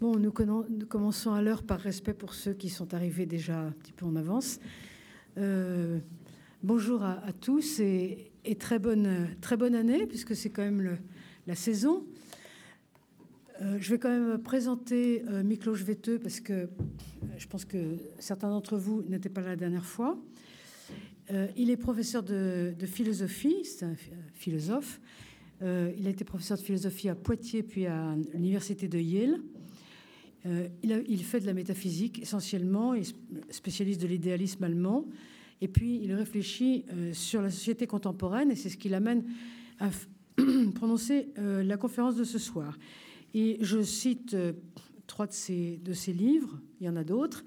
Bon, nous, commençons à l'heure par respect pour ceux qui sont arrivés déjà un petit peu en avance. Euh, bonjour à, tous et, très, bonne, très bonne année, puisque c'est quand même la saison. Euh, je vais quand même présenter euh, Miklos Veteux, parce que je pense que certains d'entre vous n'étaient pas là la dernière fois. il est professeur de philosophie, c'est un philosophe. il a été professeur de philosophie à Poitiers, puis à l'université de Yale. Euh, il, fait de la métaphysique essentiellement, est spécialiste de l'idéalisme allemand, et puis il réfléchit euh, sur la société contemporaine, et c'est ce qui l'amène à prononcer euh, la conférence de ce soir. Et je cite trois de ses, livres, il y en a d'autres,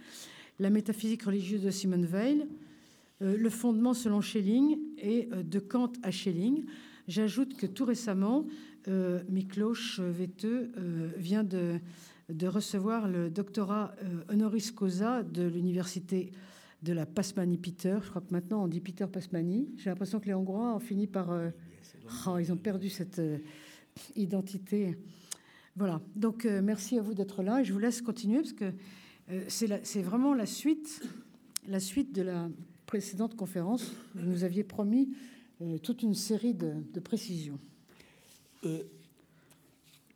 La métaphysique religieuse de Simone Weil, Le fondement selon Schelling et De Kant à Schelling. J'ajoute que tout récemment, Miklos Veteux vient de de recevoir le doctorat euh, honoris causa de l'université de la Pasmani-Peter. Je crois que maintenant on dit Peter Pasmani. J'ai l'impression que les Hongrois ont fini par. Euh, oh, ils ont perdu cette euh, identité. Voilà. Donc merci à vous d'être là et je vous laisse continuer parce que c'est vraiment la suite, la suite de la précédente conférence. Vous nous aviez promis toute une série de, de précisions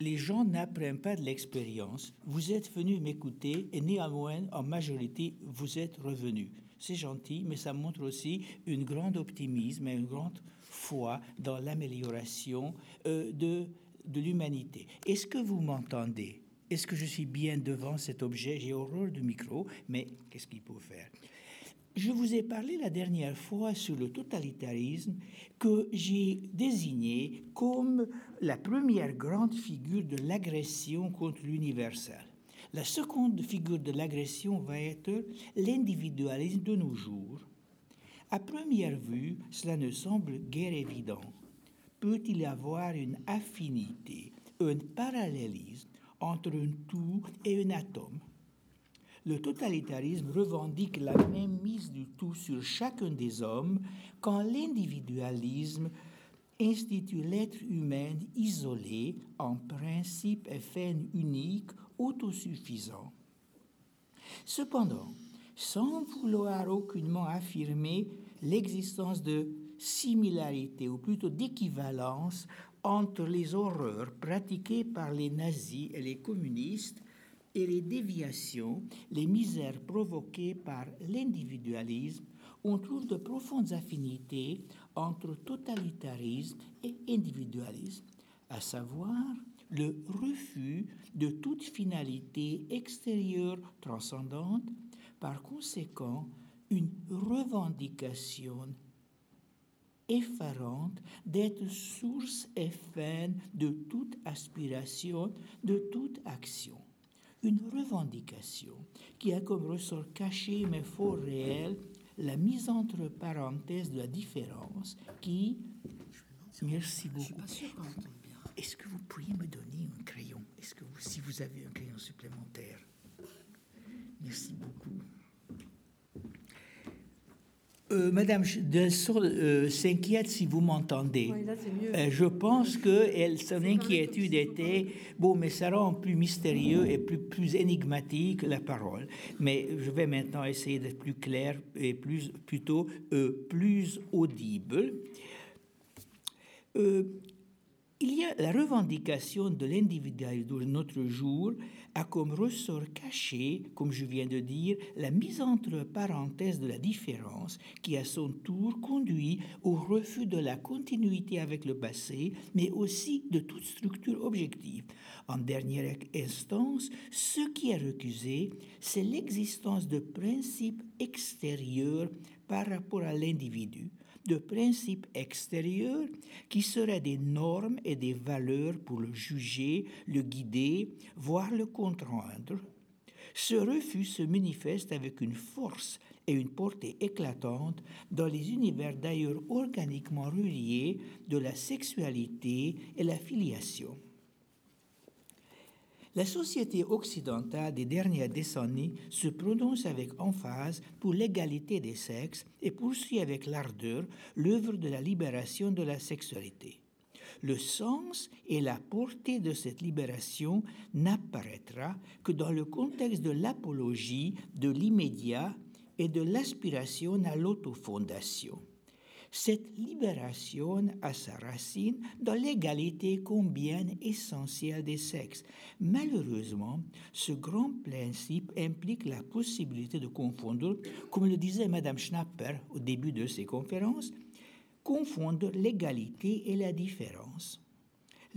les gens n'apprennent pas de l'expérience. Vous êtes venu m'écouter et néanmoins, en majorité, vous êtes revenu. C'est gentil, mais ça montre aussi une grande optimisme et une grande foi dans l'amélioration euh, de, de l'humanité. Est-ce que vous m'entendez? Est-ce que je suis bien devant cet objet? J'ai horreur du micro, mais qu'est-ce qu'il faut faire? Je vous ai parlé la dernière fois sur le totalitarisme que j'ai désigné comme la première grande figure de l'agression contre l'universel. La seconde figure de l'agression va être l'individualisme de nos jours. À première vue, cela ne semble guère évident. Peut-il y avoir une affinité, un parallélisme entre un tout et un atome? Le totalitarisme revendique la même mise du tout sur chacun des hommes quand l'individualisme institue l'être humain isolé en principe et fin unique, autosuffisant. Cependant, sans vouloir aucunement affirmer l'existence de similarité ou plutôt d'équivalence entre les horreurs pratiquées par les nazis et les communistes et les déviations, les misères provoquées par l'individualisme, on trouve de profondes affinités entre totalitarisme et individualisme, à savoir le refus de toute finalité extérieure transcendante, par conséquent une revendication effarante d'être source et fin de toute aspiration, de toute action une revendication qui a comme ressort caché mais fort réel la mise entre parenthèses de la différence qui... Merci beaucoup. Est-ce que vous pourriez me donner un crayon? Est-ce que vous, si vous avez un crayon supplémentaire? Merci beaucoup. Euh, Madame Delson euh, s'inquiète si vous m'entendez. Euh, je pense que elle, son inquiétude était bon, mais ça rend plus mystérieux et plus, plus énigmatique la parole. Mais je vais maintenant essayer d'être plus clair et plus, plutôt plus audible. il y a la revendication de l'individualisme de notre jour a comme ressort caché, comme je viens de dire, la mise entre parenthèses de la différence qui à son tour conduit au refus de la continuité avec le passé, mais aussi de toute structure objective. En dernière instance, ce qui est recusé, c'est l'existence de principes extérieurs par rapport à l'individu de principes extérieurs qui seraient des normes et des valeurs pour le juger, le guider, voire le contraindre. Ce refus se manifeste avec une force et une portée éclatante dans les univers d'ailleurs organiquement reliés de la sexualité et la filiation. La société occidentale des dernières décennies se prononce avec emphase pour l'égalité des sexes et poursuit avec l'ardeur l'œuvre de la libération de la sexualité. Le sens et la portée de cette libération n'apparaîtra que dans le contexte de l'apologie de l'immédiat et de l'aspiration à l'autofondation. Cette libération a sa racine dans l'égalité combien essentielle des sexes. Malheureusement, ce grand principe implique la possibilité de confondre, comme le disait Madame Schnapper au début de ses conférences, confondre l'égalité et la différence.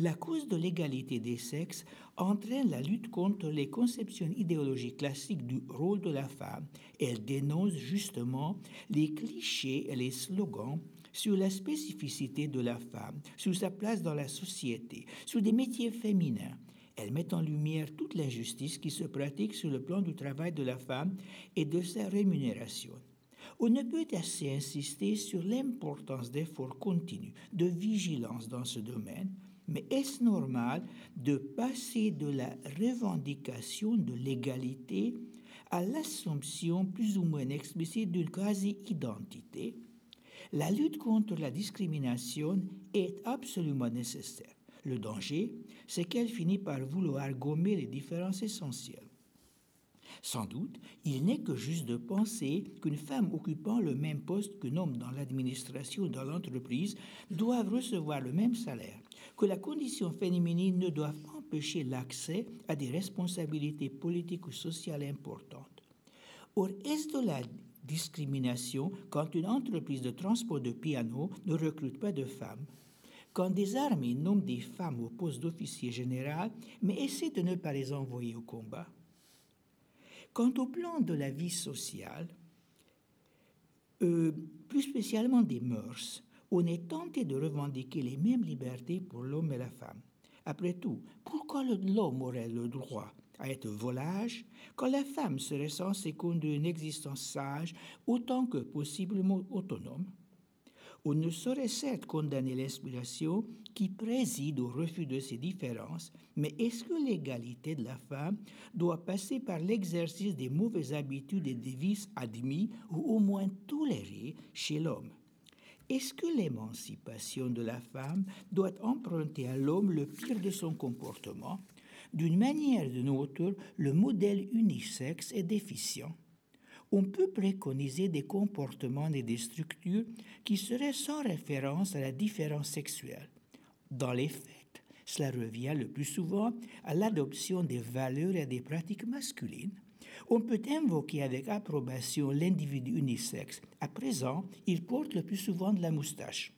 La cause de l'égalité des sexes entraîne la lutte contre les conceptions idéologiques classiques du rôle de la femme. Elle dénonce justement les clichés et les slogans sur la spécificité de la femme, sur sa place dans la société, sur des métiers féminins. Elle met en lumière toute l'injustice qui se pratique sur le plan du travail de la femme et de sa rémunération. On ne peut assez insister sur l'importance d'efforts continus, de vigilance dans ce domaine, mais est-ce normal de passer de la revendication de l'égalité à l'assomption plus ou moins explicite d'une quasi-identité? La lutte contre la discrimination est absolument nécessaire. Le danger, c'est qu'elle finit par vouloir gommer les différences essentielles. Sans doute, il n'est que juste de penser qu'une femme occupant le même poste qu'un homme dans l'administration ou dans l'entreprise doivent recevoir le même salaire, que la condition féminine ne doit empêcher l'accès à des responsabilités politiques ou sociales importantes. Or, est-ce de la discrimination quand une entreprise de transport de piano ne recrute pas de femmes? Quand des armées nomment des femmes au poste d'officier général, mais essaient de ne pas les envoyer au combat? Quant au plan de la vie sociale, euh, plus spécialement des mœurs, on est tenté de revendiquer les mêmes libertés pour l'homme et la femme. Après tout, pourquoi l'homme aurait le droit à être volage quand la femme serait censée conduire une existence sage autant que possiblement autonome? On ne saurait certes condamner l'inspiration qui préside au refus de ces différences, mais est-ce que l'égalité de la femme doit passer par l'exercice des mauvaises habitudes et des vices admis ou au moins tolérés chez l'homme? Est-ce que l'émancipation de la femme doit emprunter à l'homme le pire de son comportement? D'une manière ou d'une autre, le modèle unisexe est déficient. On peut préconiser des comportements et des structures qui seraient sans référence à la différence sexuelle. Dans les faits, cela revient le plus souvent à l'adoption des valeurs et des pratiques masculines on peut invoquer avec approbation l'individu unisexe. À présent, il porte le plus souvent de la moustache.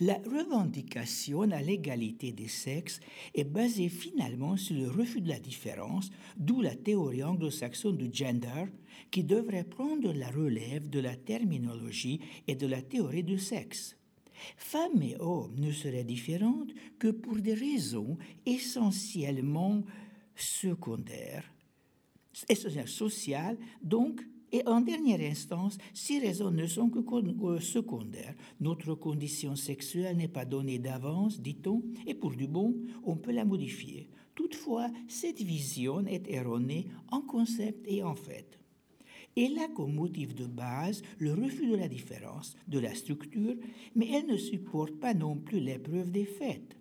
La revendication à l'égalité des sexes est basée finalement sur le refus de la différence, d'où la théorie anglo-saxonne du gender, qui devrait prendre la relève de la terminologie et de la théorie du sexe. Femmes et hommes ne seraient différentes que pour des raisons essentiellement secondaires essentielle sociale, donc, et en dernière instance, ces raisons ne sont que secondaires. Notre condition sexuelle n'est pas donnée d'avance, dit-on, et pour du bon, on peut la modifier. Toutefois, cette vision est erronée en concept et en fait. Elle a comme motif de base le refus de la différence, de la structure, mais elle ne supporte pas non plus l'épreuve des faits.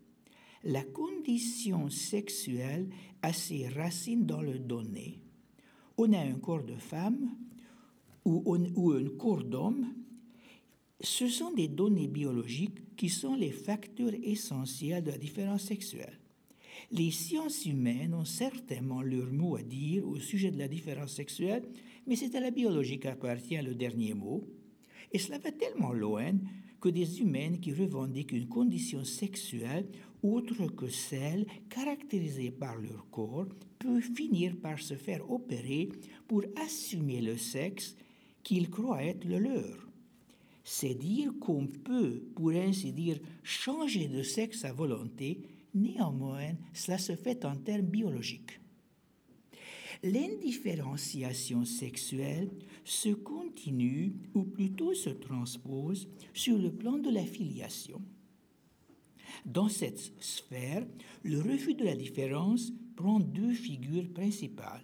La condition sexuelle a ses racines dans le donné on a un corps de femme ou, un corps d'homme, ce sont des données biologiques qui sont les facteurs essentiels de la différence sexuelle. Les sciences humaines ont certainement leur mot à dire au sujet de la différence sexuelle, mais c'est à la biologie qu'appartient le dernier mot. Et cela va tellement loin que des humaines qui revendiquent une condition sexuelle autre que celle caractérisée par leur corps peut finir par se faire opérer pour assumer le sexe qu'ils croient être le leur. C'est dire qu'on peut, pour ainsi dire, changer de sexe à volonté, néanmoins, cela se fait en termes biologiques. L'indifférenciation sexuelle se continue, ou plutôt se transpose, sur le plan de la filiation. Dans cette sphère, le refus de la différence prend deux figures principales.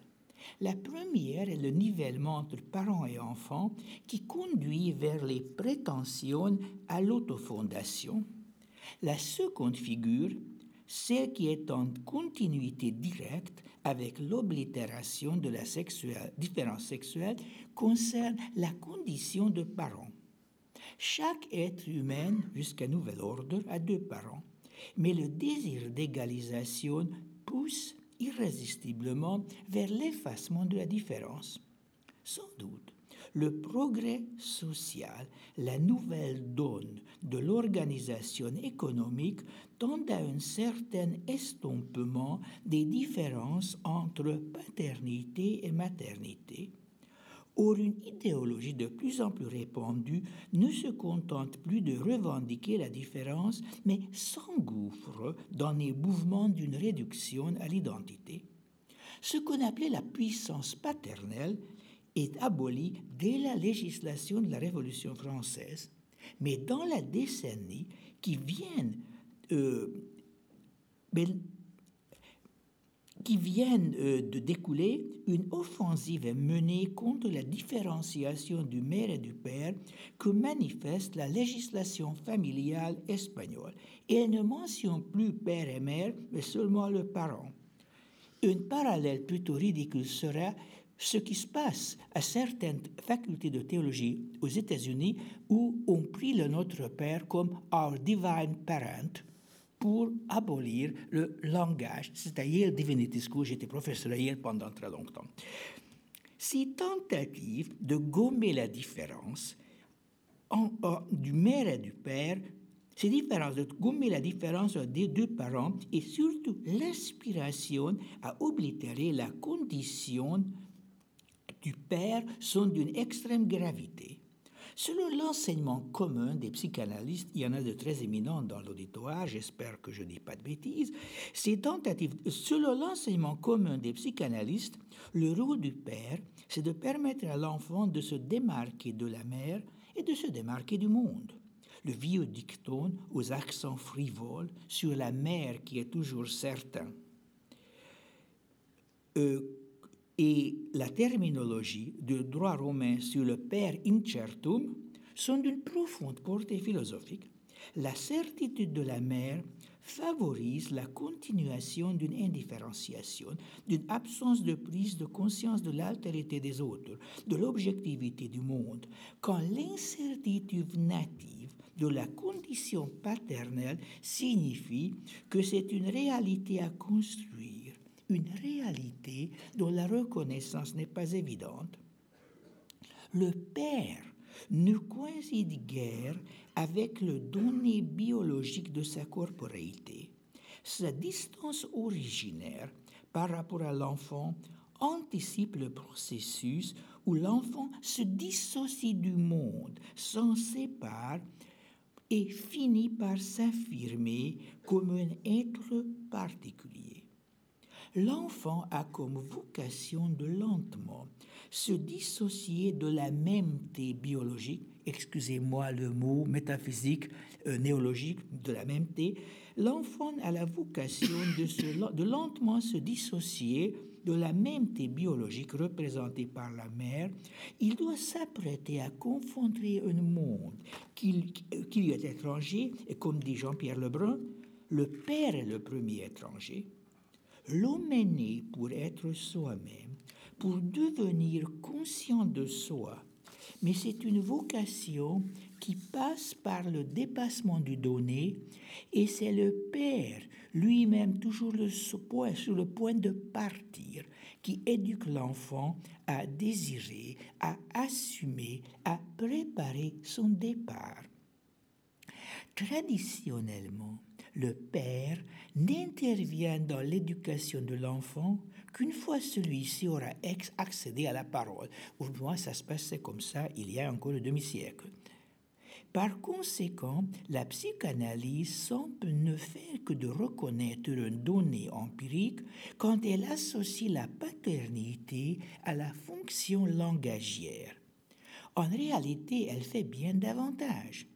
La première est le nivellement entre parents et enfants qui conduit vers les prétentions à l'autofondation. La seconde figure, celle qui est en continuité directe avec l'oblitération de la différence sexuelle, concerne la condition de parent. Chaque être humain, jusqu'à nouvel ordre, a deux parents, mais le désir d'égalisation pousse irrésistiblement vers l'effacement de la différence. Sans doute, le progrès social, la nouvelle donne de l'organisation économique tendent à un certain estompement des différences entre paternité et maternité. Or, une idéologie de plus en plus répandue ne se contente plus de revendiquer la différence, mais s'engouffre dans les mouvements d'une réduction à l'identité. Ce qu'on appelait la puissance paternelle est aboli dès la législation de la Révolution française, mais dans la décennie qui vient, euh, qui viennent euh, de découler, une offensive est menée contre la différenciation du mère et du père que manifeste la législation familiale espagnole. Et elle ne mentionne plus père et mère, mais seulement le parent. Une parallèle plutôt ridicule sera ce qui se passe à certaines facultés de théologie aux États-Unis où on prie le Notre Père comme Our Divine Parent pour abolir le langage. C'est à Yale Divinity School, j'étais professeur à Yale pendant très longtemps. Ces tentatives de gommer la différence en, du mère et du père ces différences, de gommer la différence des deux parents et surtout l'inspiration à oblitérer la condition du père sont d'une extrême gravité. Selon l'enseignement commun des psychanalystes, il y en a de très éminents dans l'auditoire, j'espère que je ne dis pas de bêtises, selon l'enseignement commun des psychanalystes, le rôle du père, c'est de permettre à l'enfant de se démarquer de la mère et de se démarquer du monde. Le vieux dicton aux accents frivoles sur la mère qui est toujours certain. Euh, et la terminologie du droit romain sur le per incertum sont d'une profonde portée philosophique. La certitude de la mère favorise la continuation d'une indifférenciation, d'une absence de prise de conscience de l'altérité des autres, de l'objectivité du monde, quand l'incertitude native de la condition paternelle signifie que c'est une réalité à construire une réalité dont la reconnaissance n'est pas évidente. Le père ne coïncide guère avec le donné biologique de sa corporéité. Sa distance originaire par rapport à l'enfant anticipe le processus où l'enfant se dissocie du monde, s'en sépare et finit par s'affirmer comme un être particulier l'enfant a comme vocation de lentement se dissocier de la mêmeté biologique, excusez-moi le mot métaphysique, euh, néologique, de la mêmeté, l'enfant a la vocation de, de lentement se dissocier de la mêmeté biologique représentée par la mère, il doit s'apprêter à confondre un monde qui, qui lui est étranger, et comme dit Jean-Pierre Lebrun, le père est le premier étranger, Né pour être soi-même, pour devenir conscient de soi, mais c'est une vocation qui passe par le dépassement du donné, et c'est le Père, lui-même toujours le, sur le point de partir, qui éduque l'enfant à désirer, à assumer, à préparer son départ. Traditionnellement, le père n'intervient dans l'éducation de l'enfant qu'une fois celui-ci aura accédé à la parole. Au moins, ça se passait comme ça il y a encore un demi-siècle. Par conséquent, la psychanalyse semble ne faire que de reconnaître une donnée empirique quand elle associe la paternité à la fonction langagière. En réalité, elle fait bien davantage.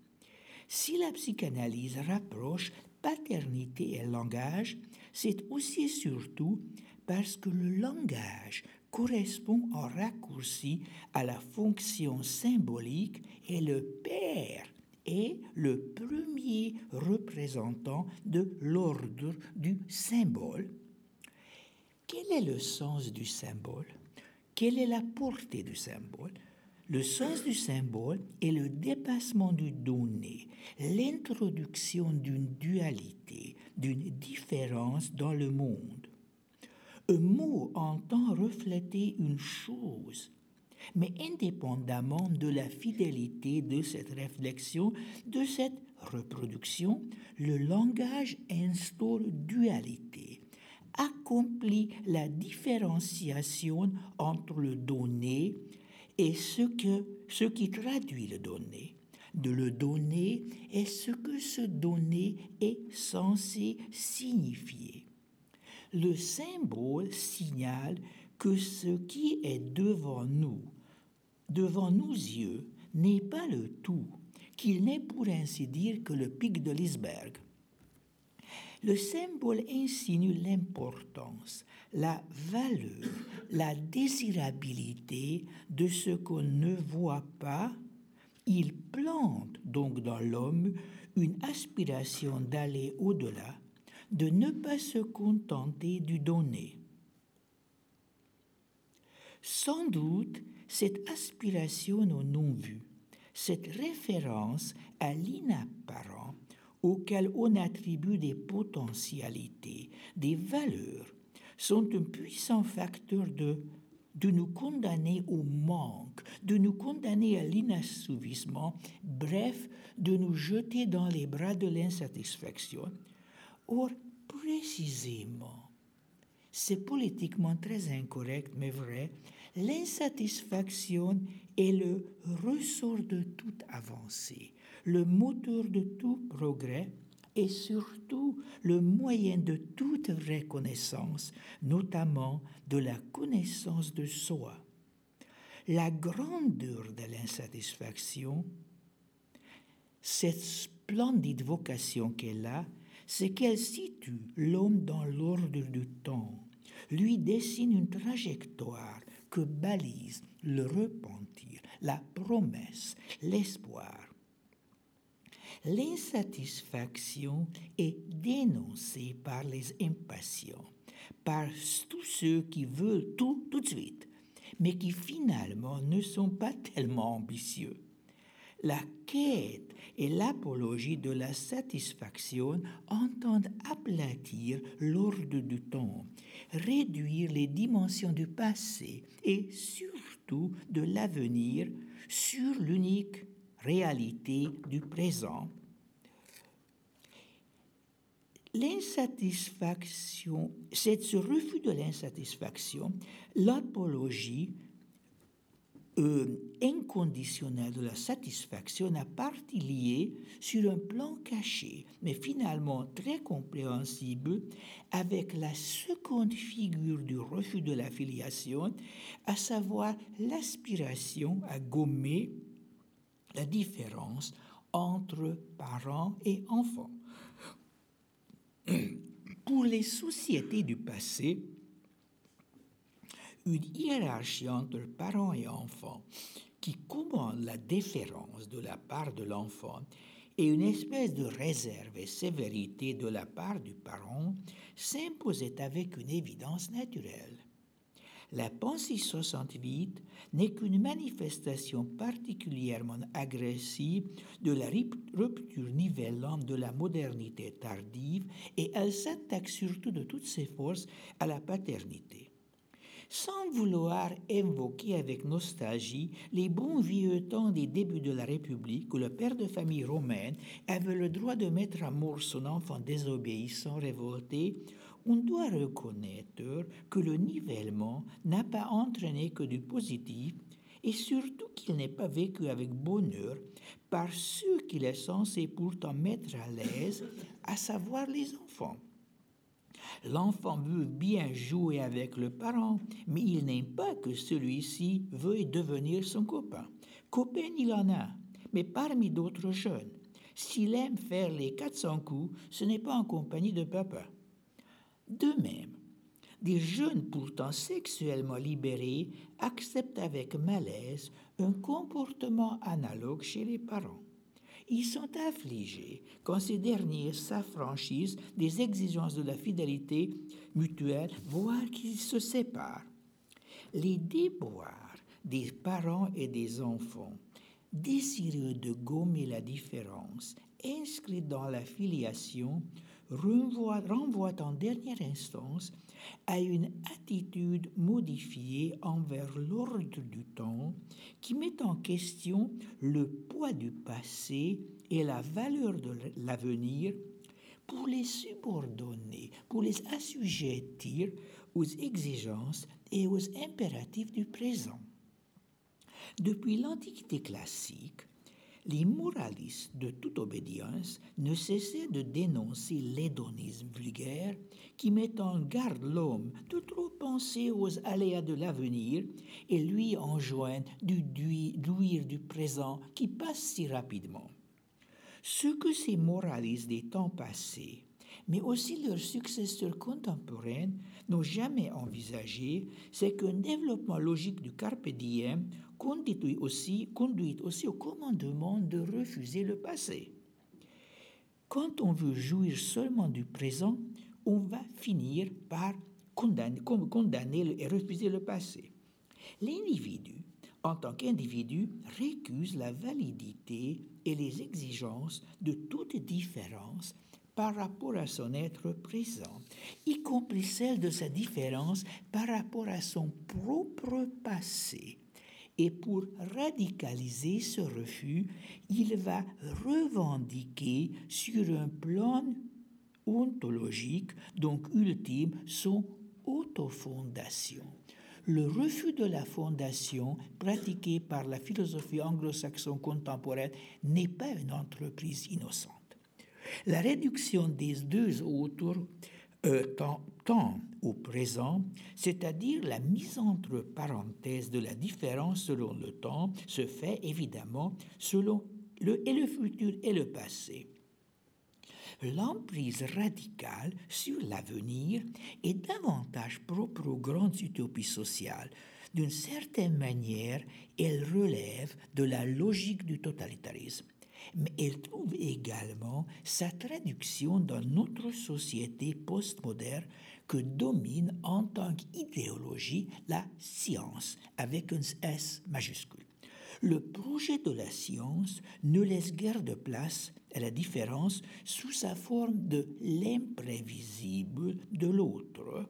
Si la psychanalyse rapproche paternité et langage, c'est aussi et surtout parce que le langage correspond en raccourci à la fonction symbolique et le père est le premier représentant de l'ordre du symbole. Quel est le sens du symbole? Quelle est la portée du symbole? Le sens du symbole est le dépassement du donné, l'introduction d'une dualité, d'une différence dans le monde. Un mot entend refléter une chose, mais indépendamment de la fidélité de cette réflexion, de cette reproduction, le langage instaure dualité, accomplit la différenciation entre le donné et ce, que, ce qui traduit le donné. De le donner est ce que ce donné est censé signifier. Le symbole signale que ce qui est devant nous, devant nos yeux, n'est pas le tout, qu'il n'est pour ainsi dire que le pic de l'iceberg. Le symbole insinue l'importance, la valeur, la désirabilité de ce qu'on ne voit pas. Il plante donc dans l'homme une aspiration d'aller au-delà, de ne pas se contenter du donné. Sans doute, cette aspiration au non-vu, cette référence à l'inapparent auquel on attribue des potentialités, des valeurs, sont un puissant facteur de, de nous condamner au manque, de nous condamner à l'inassouvissement, bref, de nous jeter dans les bras de l'insatisfaction. Or, précisément, c'est politiquement très incorrect, mais vrai, l'insatisfaction est le ressort de toute avancée, le moteur de tout progrès et surtout le moyen de toute vraie connaissance, notamment de la connaissance de soi. La grandeur de l'insatisfaction, cette splendide vocation qu'elle a, c'est qu'elle situe l'homme dans l'ordre du temps, lui dessine une trajectoire que balise le repentir, la promesse, l'espoir. L'insatisfaction est dénoncée par les impatients, par tous ceux qui veulent tout tout de suite, mais qui finalement ne sont pas tellement ambitieux. La quête et l'apologie de la satisfaction entendent aplatir l'ordre du temps, réduire les dimensions du passé et surtout de l'avenir sur l'unique réalité du présent. L'insatisfaction, c'est ce refus de l'insatisfaction, l'apologie euh, inconditionnelle de la satisfaction à partie liée sur un plan caché, mais finalement très compréhensible, avec la seconde figure du refus de l'affiliation, à savoir l'aspiration à gommer la différence entre parents et enfants. Pour les sociétés du passé, une hiérarchie entre parents et enfants qui commande la déférence de la part de l'enfant et une espèce de réserve et sévérité de la part du parent s'imposait avec une évidence naturelle. La pensée 68 n'est qu'une manifestation particulièrement agressive de la rupture nivellante de la modernité tardive et elle s'attaque surtout de toutes ses forces à la paternité. Sans vouloir invoquer avec nostalgie les bons vieux temps des débuts de la République où le père de famille romaine avait le droit de mettre à mort son enfant désobéissant, révolté, on doit reconnaître que le nivellement n'a pas entraîné que du positif et surtout qu'il n'est pas vécu avec bonheur par ceux qu'il est censé pourtant mettre à l'aise, à savoir les enfants. L'enfant veut bien jouer avec le parent, mais il n'aime pas que celui-ci veuille devenir son copain. Copain, il en a, mais parmi d'autres jeunes. S'il aime faire les 400 coups, ce n'est pas en compagnie de papa. De même, des jeunes pourtant sexuellement libérés acceptent avec malaise un comportement analogue chez les parents. ils sont affligés quand ces derniers s'affranchissent des exigences de la fidélité mutuelle, voire qu'ils se séparent. Les déboires des parents et des enfants, désireux de gommer la différence, inscrits dans la filiation, renvoient, en dernière instance à une attitude modifiée envers l'ordre du temps qui met en question le poids du passé et la valeur de l'avenir pour les subordonner, pour les assujettir aux exigences et aux impératifs du présent. Depuis l'Antiquité classique, les moralistes de toute obédience ne cessaient de dénoncer l'hédonisme vulgaire qui met en garde l'homme de trop penser aux aléas de l'avenir et lui enjoignent d'ouïr du présent qui passe si rapidement. Ce que ces moralistes des temps passés, mais aussi leurs successeurs contemporains, n'ont jamais envisagé, c'est qu'un développement logique du carpe diem conduit aussi, au commandement de refuser le passé. Quand on veut jouir seulement du présent, on va finir par condamner, condamner et refuser le passé. L'individu, en tant qu'individu, récuse la validité et les exigences de toute différence par rapport à son être présent, y compris celle de sa différence par rapport à son propre passé, et pour radicaliser ce refus, il va revendiquer sur un plan ontologique, donc ultime, son autofondation. Le refus de la fondation pratiqué par la philosophie anglo-saxonne contemporaine n'est pas une entreprise innocente. La réduction des deux autres euh, au présent, c'est-à-dire la mise entre parenthèses de la différence selon le temps, se fait évidemment selon le, et le futur et le passé. L'emprise radicale sur l'avenir est davantage propre aux grandes utopies sociales. D'une certaine manière, elle relève de la logique du totalitarisme mais elle trouve également sa traduction dans notre société postmoderne que domine en tant qu'idéologie la science avec un S majuscule. Le projet de la science ne laisse guère de place à la différence sous sa forme de l'imprévisible de l'autre.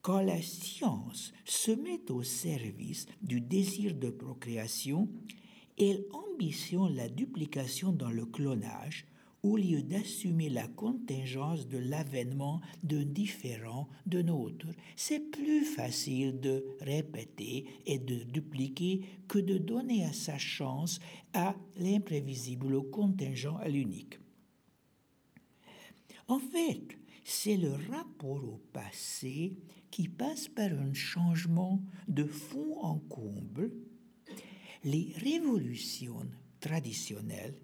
Quand la science se met au service du désir de procréation, elle ambitionne la duplication dans le clonage au lieu d'assumer la contingence de l'avènement d'un différent de nôtre. C'est plus facile de répéter et de dupliquer que de donner à sa chance à l'imprévisible, au contingent, à l'unique. En fait, c'est le rapport au passé qui passe par un changement de fond en comble les révolutions traditionnelles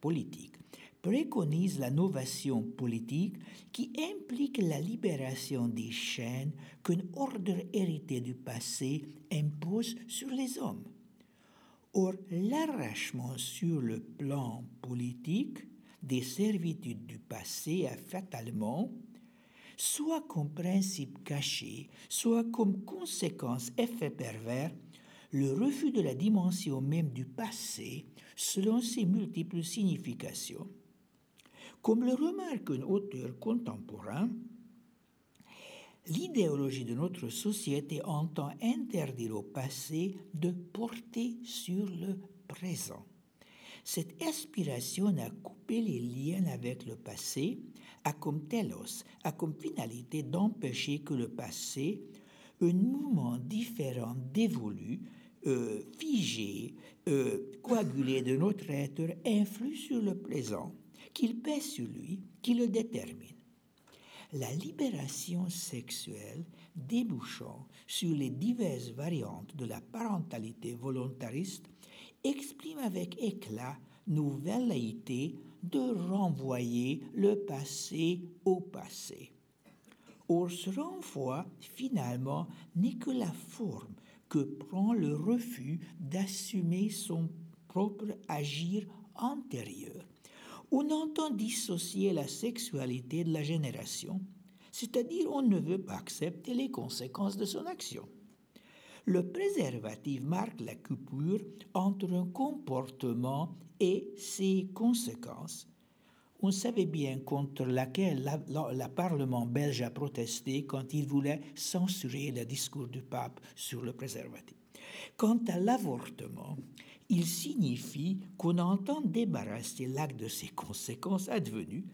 politiques préconisent la novation politique qui implique la libération des chaînes qu'un ordre hérité du passé impose sur les hommes. Or, l'arrachement sur le plan politique des servitudes du passé a fatalement, soit comme principe caché, soit comme conséquence effet pervers, le refus de la dimension même du passé selon ses multiples significations. Comme le remarque un auteur contemporain, l'idéologie de notre société entend interdire au passé de porter sur le présent. Cette aspiration à couper les liens avec le passé a comme telos, a comme finalité d'empêcher que le passé, un mouvement différent dévolu, euh, figé, euh, coagulé de notre être influe sur le présent, qu'il pèse sur lui, qui le détermine. La libération sexuelle débouchant sur les diverses variantes de la parentalité volontariste exprime avec éclat nos velléités de renvoyer le passé au passé. Or, ce renvoi, finalement, n'est que la forme que prend le refus d'assumer son propre agir antérieure, on entend dissocier la sexualité de la génération, c'est-à-dire on ne veut pas accepter les conséquences de son action. Le préservatif marque la coupure entre un comportement et ses conséquences. On savait bien contre laquelle le Parlement belge a protesté quand il voulait censurer le discours du pape sur le préservatif. Quant à l'avortement, il signifie qu'on entend débarrasser l'acte de ses conséquences advenues.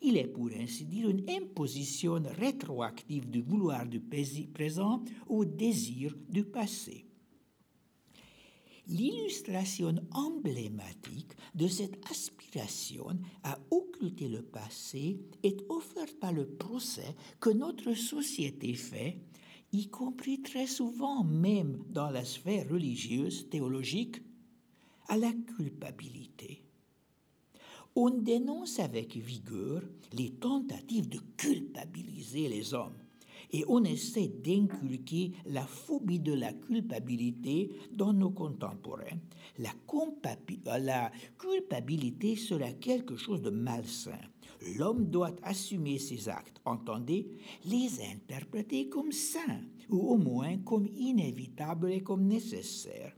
Il est pour ainsi dire une imposition rétroactive du vouloir du présent au désir du passé. L'illustration emblématique de cette aspiration à occulter le passé est offerte par le procès que notre société fait, y compris très souvent même dans la sphère religieuse, théologique, à la culpabilité. On dénonce avec vigueur les tentatives de culpabiliser les hommes et on essaie d'inculquer la phobie de la culpabilité dans nos contemporains. La, la culpabilité serait quelque chose de malsain. L'homme doit assumer ses actes, entendez, les interpréter comme sains, ou au moins comme inévitables et comme nécessaires.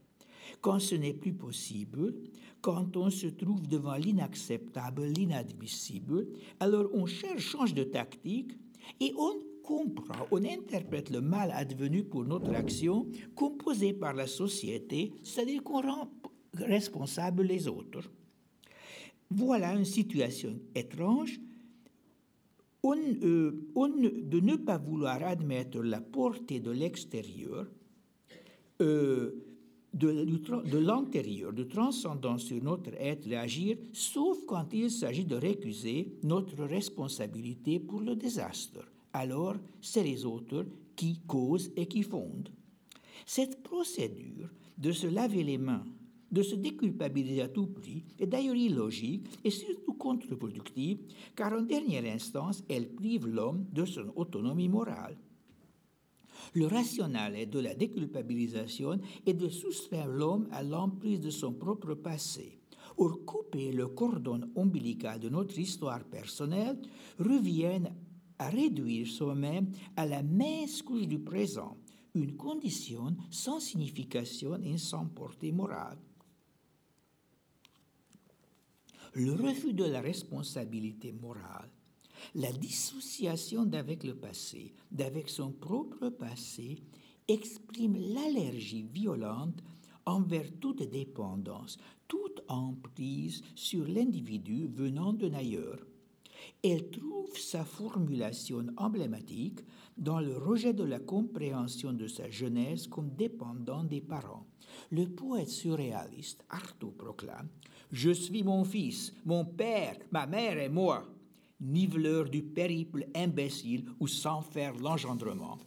Quand ce n'est plus possible, quand on se trouve devant l'inacceptable, l'inadmissible, alors on cherche, change de tactique et on comprend, on interprète le mal advenu pour notre action composé par la société, c'est-à-dire qu'on rend responsables les autres. Voilà une situation étrange. On, euh, de ne pas vouloir admettre la portée de l'extérieur, euh, de, de l'antérieur, de transcendance sur notre être et agir, sauf quand il s'agit de récuser notre responsabilité pour le désastre alors c'est les autres qui causent et qui fondent. Cette procédure de se laver les mains, de se déculpabiliser à tout prix, est d'ailleurs illogique et surtout contre-productive, car en dernière instance, elle prive l'homme de son autonomie morale. Le rationnel de la déculpabilisation est de soustraire l'homme à l'emprise de son propre passé. Or, couper le cordon ombilical de notre histoire personnelle revient à réduire soi-même à la mince couche du présent, une condition sans signification et sans portée morale. Le refus de la responsabilité morale, la dissociation d'avec le passé, d'avec son propre passé, exprime l'allergie violente envers toute dépendance, toute emprise sur l'individu venant d'un ailleurs. Elle trouve sa formulation emblématique dans le rejet de la compréhension de sa jeunesse comme dépendant des parents. Le poète surréaliste Artaud proclame Je suis mon fils, mon père, ma mère et moi, niveleur du périple imbécile ou sans faire l'engendrement.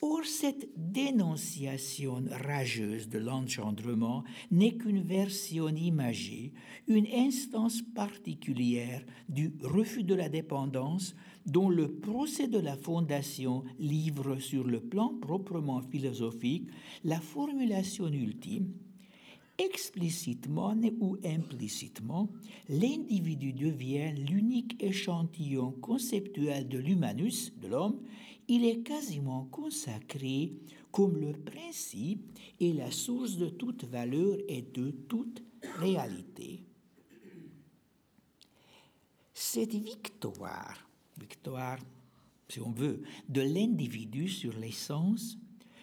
Or, cette dénonciation rageuse de l'engendrement n'est qu'une version imagée, une instance particulière du refus de la dépendance dont le procès de la fondation livre sur le plan proprement philosophique la formulation ultime explicitement ou implicitement, l'individu devient l'unique échantillon conceptuel de l'humanus, de l'homme, il est quasiment consacré comme le principe et la source de toute valeur et de toute réalité. Cette victoire, victoire, si on veut, de l'individu sur l'essence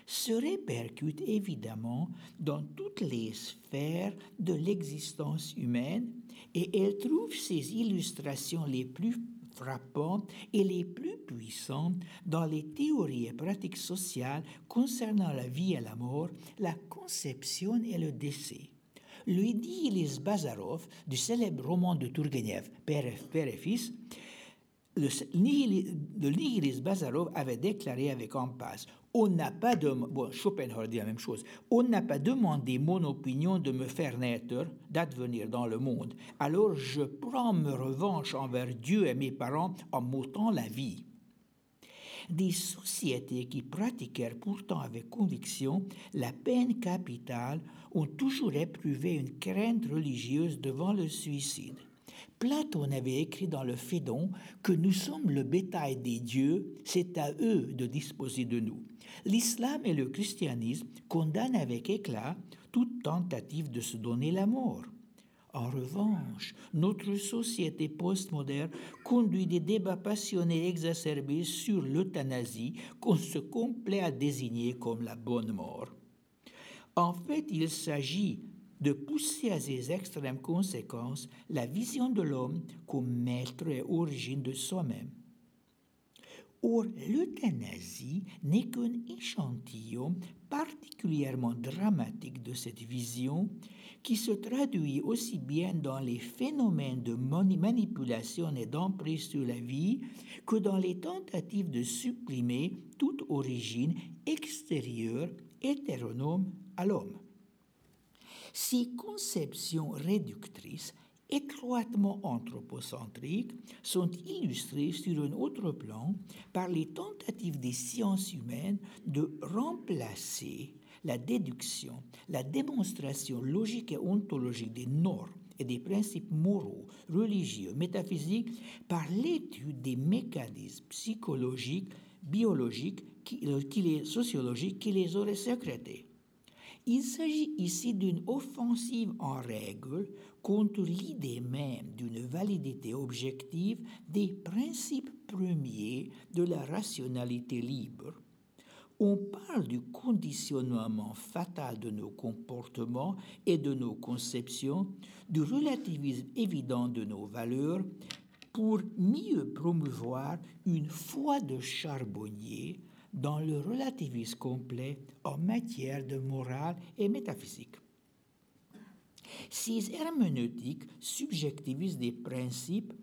se répercute évidemment dans toutes les sphères de l'existence humaine et elle trouve ses illustrations les plus frappantes et les plus puissantes dans les théories et pratiques sociales concernant la vie et la mort, la conception et le décès. Lui dit Ilis Bazarov du célèbre roman de Turgenev, Père, et Fils, le, le nihiliste Bazarov avait déclaré avec chose. On n'a pas demandé mon opinion de me faire naître, d'advenir dans le monde. Alors je prends me revanche envers Dieu et mes parents en m'ôtant la vie. des sociétés qui pratiquèrent pourtant avec conviction la peine capitale ont toujours éprouvé une crainte religieuse devant le suicide. Platon avait écrit dans le Phédon que nous sommes le bétail des dieux, c'est à eux de disposer de nous. L'islam et le christianisme condamnent avec éclat toute tentative de se donner la mort. En revanche, notre société postmoderne conduit des débats passionnés exacerbés sur l'euthanasie qu'on se complaît à désigner comme la bonne mort. En fait, il s'agit de pousser à ses extrêmes conséquences la vision de l'homme comme maître et origine de soi-même. Or, l'euthanasie n'est qu'un échantillon particulièrement dramatique de cette vision qui se traduit aussi bien dans les phénomènes de manipulation et d'emprise sur la vie que dans les tentatives de supprimer toute origine extérieure hétéronome à l'homme. Ces conceptions réductrices étroitement anthropocentriques sont illustrées sur un autre plan par les tentatives des sciences humaines de remplacer la déduction, la démonstration logique et ontologique des normes et des principes moraux, religieux, métaphysiques par l'étude des mécanismes psychologiques, biologiques, les, sociologiques qui les auraient sécrétés. Il s'agit ici d'une offensive en règle contre l'idée même d'une validité objective des principes premiers de la rationalité libre. On parle du conditionnement fatal de nos comportements et de nos conceptions, du relativisme évident de nos valeurs, pour mieux promouvoir une foi de charbonnier dans le relativisme complet en matière de morale et métaphysique. Ces herméneutiques subjectivisent des principes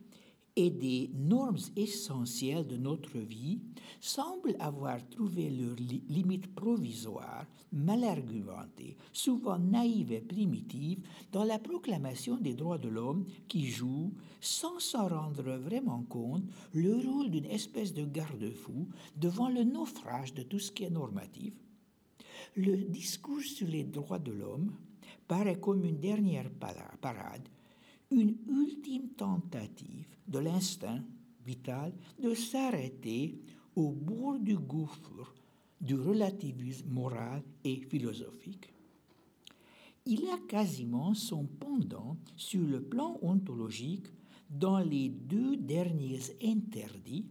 et des normes essentielles de notre vie semblent avoir trouvé leurs limites provisoires, mal argumentées, souvent naïves et primitives, dans la proclamation des droits de l'homme qui joue, sans s'en rendre vraiment compte, le rôle d'une espèce de garde-fou devant le naufrage de tout ce qui est normatif. Le discours sur les droits de l'homme paraît comme une dernière parade une ultime tentative de l'instinct vital de s'arrêter au bord du gouffre du relativisme moral et philosophique. Il a quasiment son pendant sur le plan ontologique dans les deux derniers interdits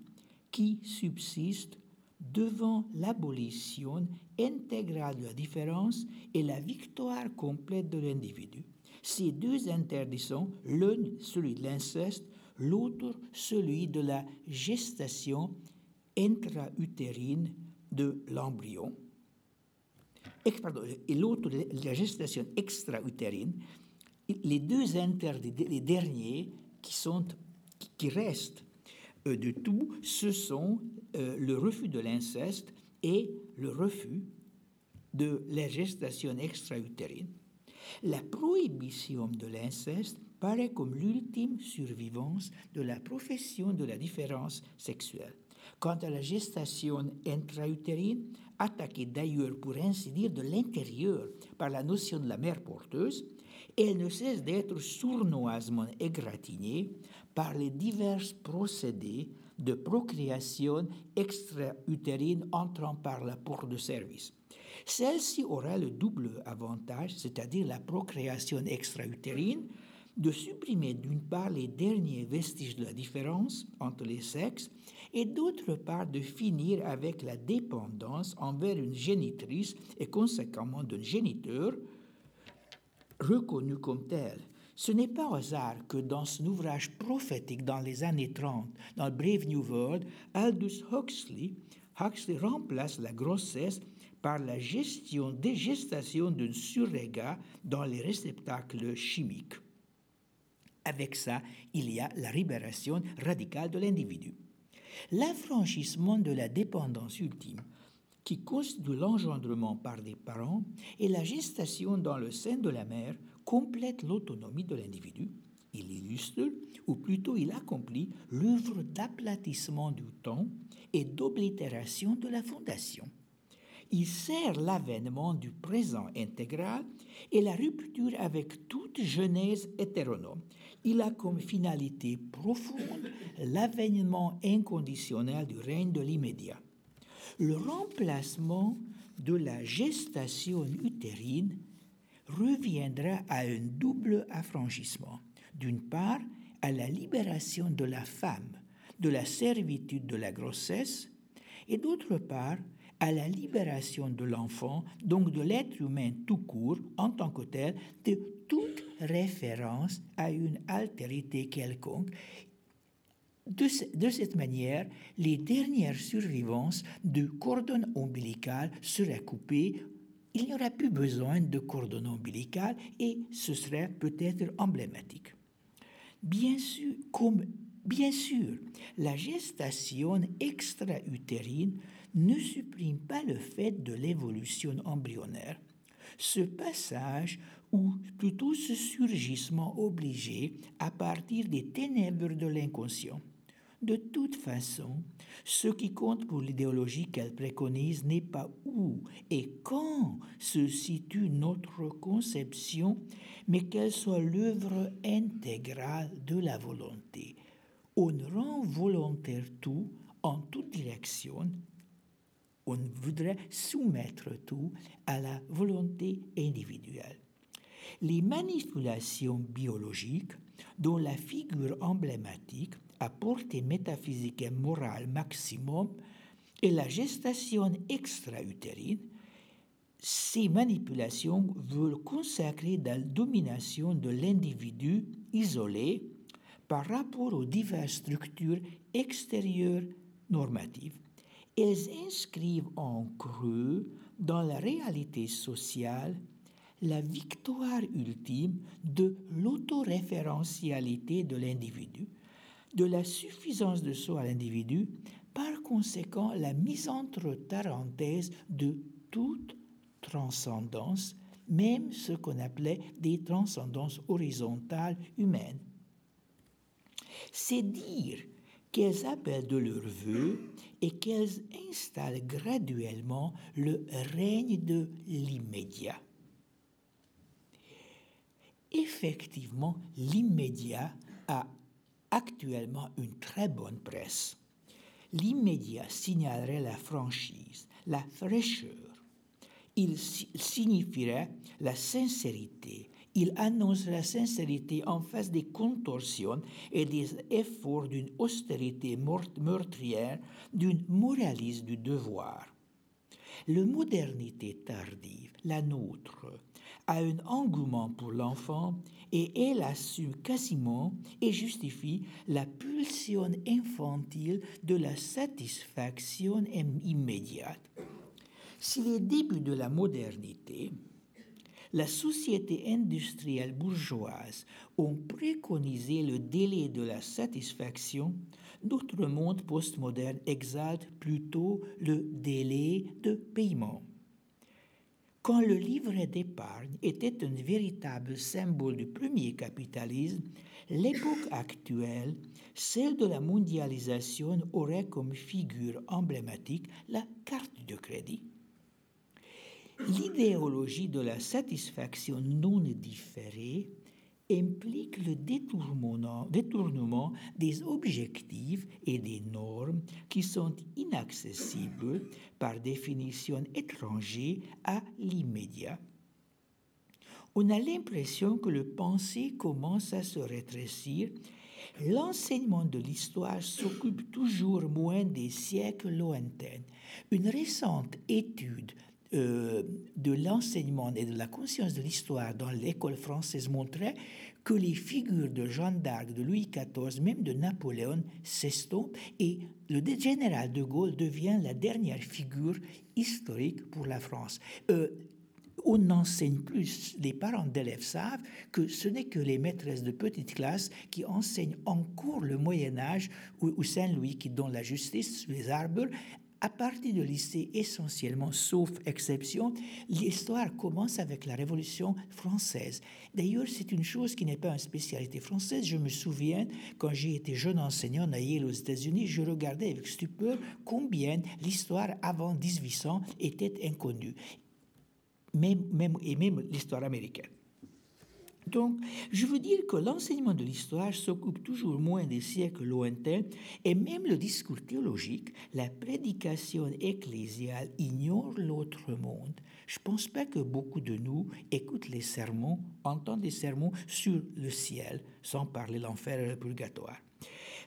qui subsistent devant l'abolition intégrale de la différence et la victoire complète de l'individu. Ces deux interdictions, l'un celui de l'inceste, l'autre celui de la gestation intra-utérine de l'embryon, et l'autre la gestation extra-utérine, les deux derniers qui, sont, qui restent euh, de tout, ce sont euh, le refus de l'inceste et le refus de la gestation extra-utérine. La prohibition de l'inceste paraît comme l'ultime survivance de la profession de la différence sexuelle. Quant à la gestation intra-utérine, attaquée d'ailleurs pour ainsi dire de l'intérieur par la notion de la mère porteuse, elle ne cesse d'être sournoisement égratignée par les divers procédés de procréation extra-utérine entrant par la porte de service. Celle-ci aura le double avantage, c'est-à-dire la procréation extra-utérine, de supprimer d'une part les derniers vestiges de la différence entre les sexes et d'autre part de finir avec la dépendance envers une génitrice et conséquemment d'un géniteur reconnu comme tel. Ce n'est pas hasard que dans son ouvrage prophétique dans les années 30, dans Brave New World, Aldous Huxley, Huxley remplace la grossesse par la gestion des gestations d'un surrégat dans les réceptacles chimiques. Avec ça, il y a la libération radicale de l'individu. L'affranchissement de la dépendance ultime, qui constitue l'engendrement par des parents, et la gestation dans le sein de la mère complètent l'autonomie de l'individu. Il illustre, ou plutôt il accomplit, l'œuvre d'aplatissement du temps et d'oblitération de la fondation. Il sert l'avènement du présent intégral et la rupture avec toute genèse hétéronome. Il a comme finalité profonde l'avènement inconditionnel du règne de l'immédiat. Le remplacement de la gestation utérine reviendra à un double affranchissement. D'une part, à la libération de la femme de la servitude de la grossesse et d'autre part, à la libération de l'enfant, donc de l'être humain tout court, en tant que tel, de toute référence à une altérité quelconque. De, cette manière, les dernières survivances de cordon ombilical seraient coupées. Il n'y aurait plus besoin de cordon ombilical et ce serait peut-être emblématique. Bien sûr, comme Bien sûr, la gestation extra-utérine ne supprime pas le fait de l'évolution embryonnaire. Ce passage, ou plutôt ce surgissement obligé à partir des ténèbres de l'inconscient. De toute façon, ce qui compte pour l'idéologie qu'elle préconise n'est pas où et quand se situe notre conception, mais qu'elle soit l'œuvre intégrale de la volonté on rend volontaire tout en toute direction. On voudrait soumettre tout à la volonté individuelle. Les manipulations biologiques, dont la figure emblématique à portée métaphysique et morale maximum est la gestation extra-utérine, ces manipulations veulent consacrer la domination de l'individu isolé par rapport aux diverses structures extérieures normatives. Elles inscrivent en creux dans la réalité sociale la victoire ultime de l'autoréférentialité de l'individu, de la suffisance de soi à l'individu, par conséquent la mise entre parenthèses de toute transcendance, même ce qu'on appelait des transcendances horizontales humaines. C'est dire qu'elles appellent de leur vœu et qu'elles installent graduellement le règne de l'immédiat. Effectivement, l'immédiat a actuellement une très bonne presse. L'immédiat signalerait la franchise, la fraîcheur. Il signifierait la sincérité, il annonce la sincérité en face des contorsions et des efforts d'une austérité meurtrière, d'une moralisme du devoir. Le modernité tardive, la nôtre, a un engouement pour l'enfant et elle assume quasiment et justifie la pulsion infantile de la satisfaction immédiate. Si les débuts de la modernité, la société industrielle bourgeoise ont préconisé le délai de la satisfaction, notre monde postmoderne exalte plutôt le délai de paiement. Quand le livret d'épargne était un véritable symbole du premier capitalisme, l'époque actuelle, celle de la mondialisation, aurait comme figure emblématique la carte de crédit. L'idéologie de la satisfaction non différée implique le détournement, des objectifs et des normes qui sont inaccessibles par définition étrangère à l'immédiat. On a l'impression que le pensée commence à se rétrécir. L'enseignement de l'histoire s'occupe toujours moins des siècles lointains. Une récente étude euh, de l'enseignement et de la conscience de l'histoire dans l'école française montrait que les figures de Jeanne d'Arc, de Louis XIV, même de Napoléon s'estompent et le général de Gaulle devient la dernière figure historique pour la France. Euh, on n'enseigne plus, les parents d'élèves savent que ce n'est que les maîtresses de petite classe qui enseignent encore le Moyen Âge ou, Saint-Louis qui donne la justice sous les arbres À partir du lycée, essentiellement, sauf exception, l'histoire commence avec la Révolution française. D'ailleurs, c'est une chose qui n'est pas une spécialité française. Je me souviens, quand j'ai été jeune enseignant à Yale aux États-Unis, je regardais avec stupeur combien l'histoire avant 1800 était inconnue, même, même, et même l'histoire américaine. Donc, je veux dire que l'enseignement de l'histoire s'occupe toujours moins des siècles lointains et même le discours théologique, la prédication ecclésiale ignore l'autre monde. Je ne pense pas que beaucoup de nous écoutent les sermons, entendent des sermons sur le ciel, sans parler l'enfer et le purgatoire.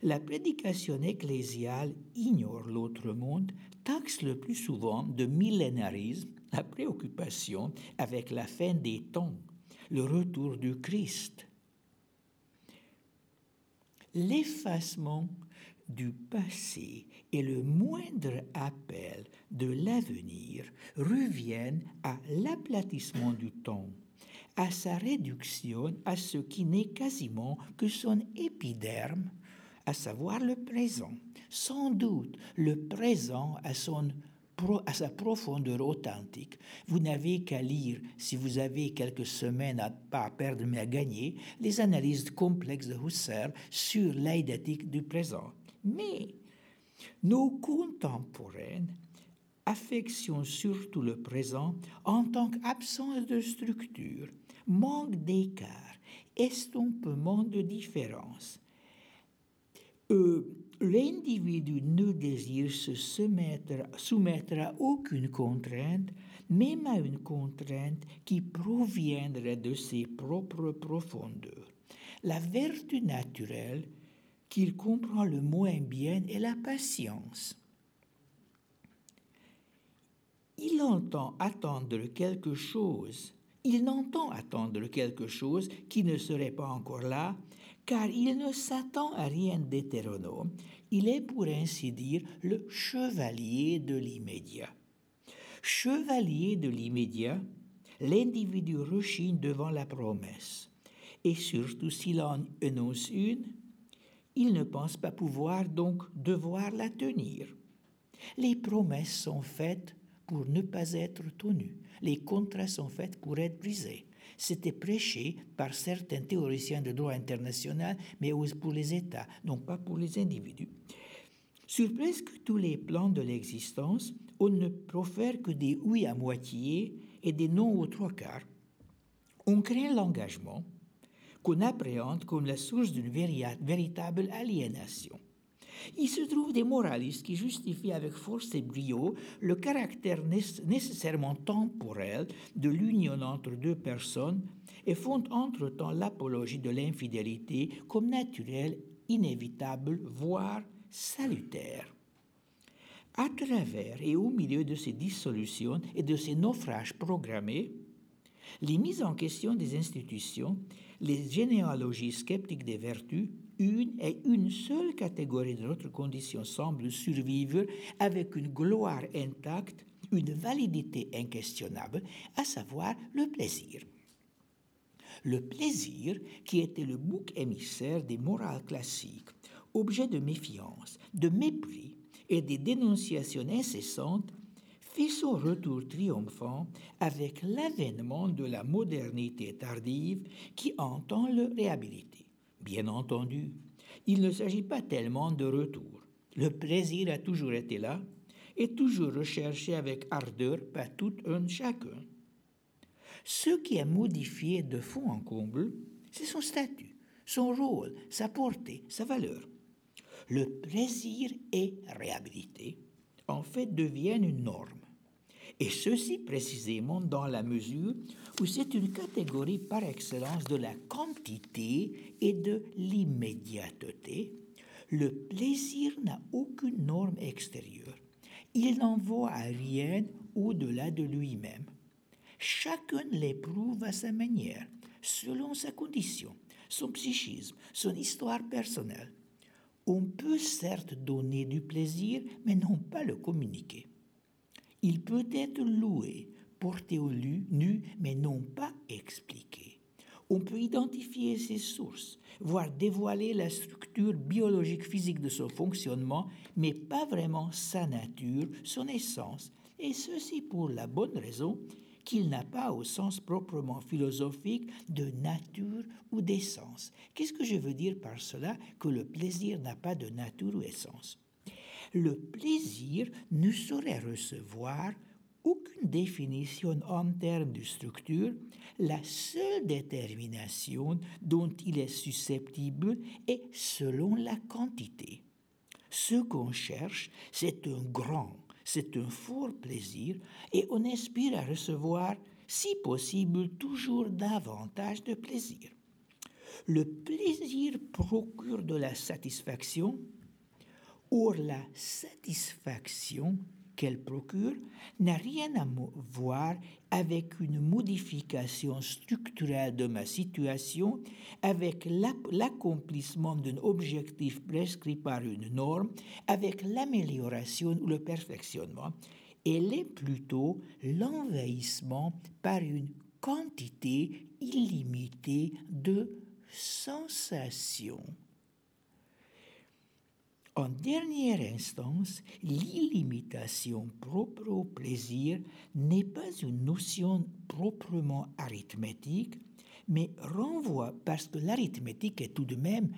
La prédication ecclésiale ignore l'autre monde, taxe le plus souvent de millénarisme la préoccupation avec la fin des temps le retour du Christ. L'effacement du passé et le moindre appel de l'avenir reviennent à l'aplatissement du temps, à sa réduction à ce qui n'est quasiment que son épiderme, à savoir le présent. Sans doute le présent à son à sa profondeur authentique. Vous n'avez qu'à lire, si vous avez quelques semaines à pas perdre mais à gagner, les analyses complexes de Husserl sur l'idétique du présent. Mais nos contemporains affectionnent surtout le présent en tant qu'absence de structure, manque d'écart, estompement de différence. Euh, l'individu ne désire se soumettre, à aucune contrainte, même à une contrainte qui proviendrait de ses propres profondeurs. La vertu naturelle qu'il comprend le moins bien est la patience. Il entend attendre quelque chose, il n'entend attendre quelque chose qui ne serait pas encore là, car il ne s'attend à rien d'hétéronome, il est pour ainsi dire le chevalier de l'immédiat. Chevalier de l'immédiat, l'individu rechigne devant la promesse, et surtout s'il en énonce une, il ne pense pas pouvoir donc devoir la tenir. Les promesses sont faites pour ne pas être tenues, les contrats sont faits pour être brisés. C'était prêché par certains théoriciens de droit international, mais pour les États, non pas pour les individus. Sur presque tous les plans de l'existence, on ne profère que des oui à moitié et des non aux trois quarts. On craint l'engagement qu'on appréhende comme la source d'une véritable aliénation. Il se trouve des moralistes qui justifient avec force et brio le caractère nécessairement temporel de l'union entre deux personnes et font entre-temps l'apologie de l'infidélité comme naturelle, inévitable, voire salutaire. À travers et au milieu de ces dissolutions et de ces naufrages programmés, les mises en question des institutions, les généalogies sceptiques des vertus une et une seule catégorie de notre condition semble survivre avec une gloire intacte, une validité inquestionnable, à savoir le plaisir. Le plaisir, qui était le bouc émissaire des morales classiques, objet de méfiance, de mépris et des dénonciations incessantes, fit son retour triomphant avec l'avènement de la modernité tardive qui entend le réhabiliter. Bien entendu, il ne s'agit pas tellement de retour. Le plaisir a toujours été là et toujours recherché avec ardeur par tout un chacun. Ce qui est modifié de fond en comble, c'est son statut, son rôle, sa portée, sa valeur. Le plaisir est réhabilité, en fait, deviennent une norme. Et ceci précisément dans la mesure où c'est une catégorie par excellence de la quantité et de l'immédiateté. Le plaisir n'a aucune norme extérieure. Il n'en voit à rien au-delà de lui-même. Chacun l'éprouve à sa manière, selon sa condition, son psychisme, son histoire personnelle. On peut certes donner du plaisir, mais non pas le communiquer. Il peut être loué, porté au nu, mais non pas expliqué. On peut identifier ses sources, voire dévoiler la structure biologique physique de son fonctionnement, mais pas vraiment sa nature, son essence. Et ceci pour la bonne raison qu'il n'a pas au sens proprement philosophique de nature ou d'essence. Qu'est-ce que je veux dire par cela que le plaisir n'a pas de nature ou essence? Le plaisir ne saurait recevoir aucune définition en termes de structure, la seule détermination dont il est susceptible est selon la quantité. Ce qu'on cherche, c'est un grand, c'est un fort plaisir et on aspire à recevoir, si possible, toujours davantage de plaisir. Le plaisir procure de la satisfaction, or la satisfaction qu'elle procure n'a rien à voir avec une modification structurelle de ma situation, avec l'accomplissement d'un objectif prescrit par une norme, avec l'amélioration ou le perfectionnement. Elle est plutôt l'envahissement par une quantité illimitée de sensations. En dernière instance, l'illimitation propre au plaisir n'est pas une notion proprement arithmétique, mais renvoie, parce que l'arithmétique est tout de même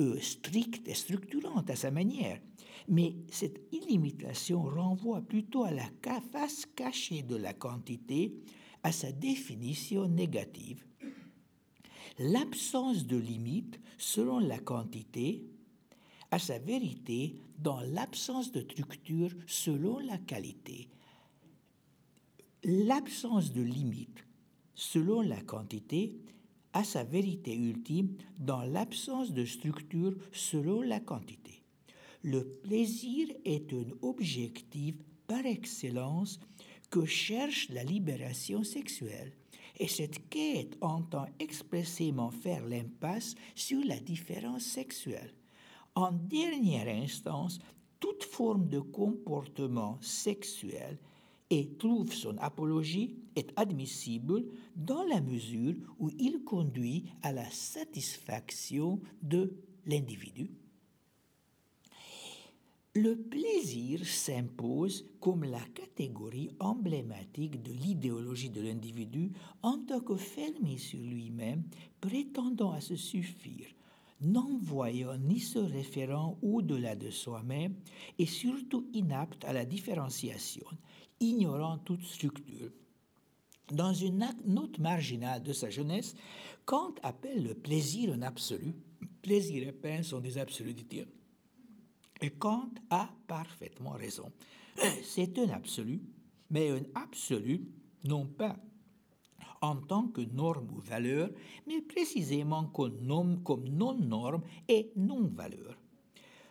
euh, stricte et structurante à sa manière, mais cette illimitation renvoie plutôt à la face cachée de la quantité, à sa définition négative. L'absence de limite selon la quantité à sa vérité dans l'absence de structure selon la qualité. L'absence de limite selon la quantité à sa vérité ultime dans l'absence de structure selon la quantité. Le plaisir est un objectif par excellence que cherche la libération sexuelle. Et cette quête entend expressément faire l'impasse sur la différence sexuelle. En dernière instance, toute forme de comportement sexuel et trouve son apologie est admissible dans la mesure où il conduit à la satisfaction de l'individu. Le plaisir s'impose comme la catégorie emblématique de l'idéologie de l'individu en tant que fermé sur lui-même, prétendant à se suffire, non voyant ni se référant au-delà de soi-même et surtout inapte à la différenciation, ignorant toute structure. Dans une note marginale de sa jeunesse, Kant appelle le plaisir un absolu. Plaisir et peine sont des absolutés. Et Kant a parfaitement raison. C'est un absolu, mais un absolu non pas en tant que norme ou valeur, mais précisément comme non-norme et non-valeur.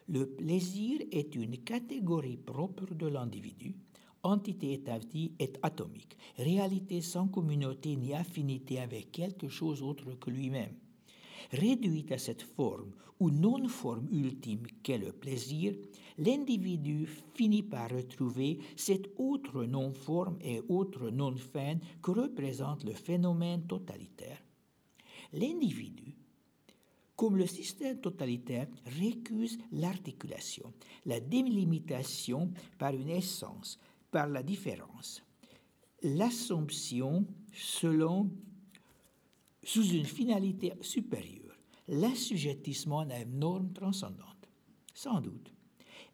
Le plaisir est une catégorie propre de l'individu, entité établie et atomique, réalité sans communauté ni affinité avec quelque chose autre que lui-même. Réduite à cette forme ou non-forme ultime qu'est le plaisir, l'individu finit par retrouver cette autre non-forme et autre non-fin que représente le phénomène totalitaire. L'individu, comme le système totalitaire, récuse l'articulation, la délimitation par une essence, par la différence, l'assomption selon sous une finalité supérieure, l'assujettissement à une norme transcendante. Sans doute,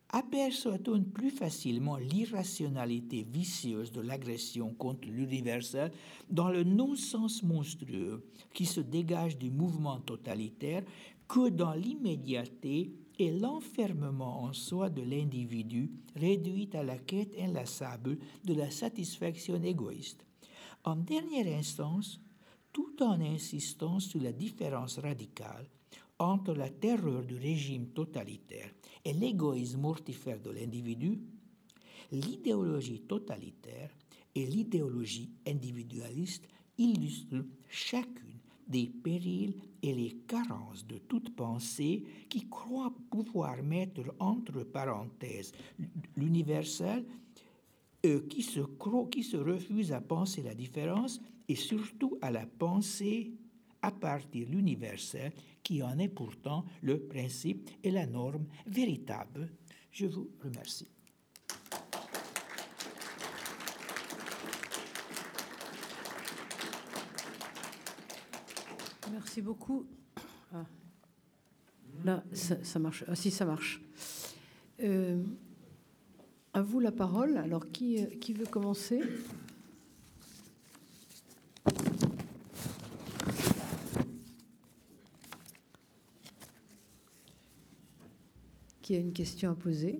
aperçoit-on plus facilement l'irrationalité vicieuse de l'agression contre l'universel dans le non-sens monstrueux qui se dégage du mouvement totalitaire que dans l'immédiateté et l'enfermement en soi de l'individu réduit à la quête inlassable de la satisfaction égoïste. En dernière instance, tout en insistant sur la différence radicale entre la terreur du régime totalitaire et l'égoïsme mortifère de l'individu, l'idéologie totalitaire et l'idéologie individualiste illustrent chacune des périls et les carences de toute pensée qui croit pouvoir mettre entre parenthèses l'universel, euh, qui, se qui se refuse à penser la différence et surtout à la penser à partir de l'universel qui en est pourtant le principe et la norme véritable. Je vous remercie. Merci beaucoup. Ah. Là, ça, marche. Ah si, ça marche. Euh, à vous la parole. Alors, qui, qui veut commencer? Qui a une question à poser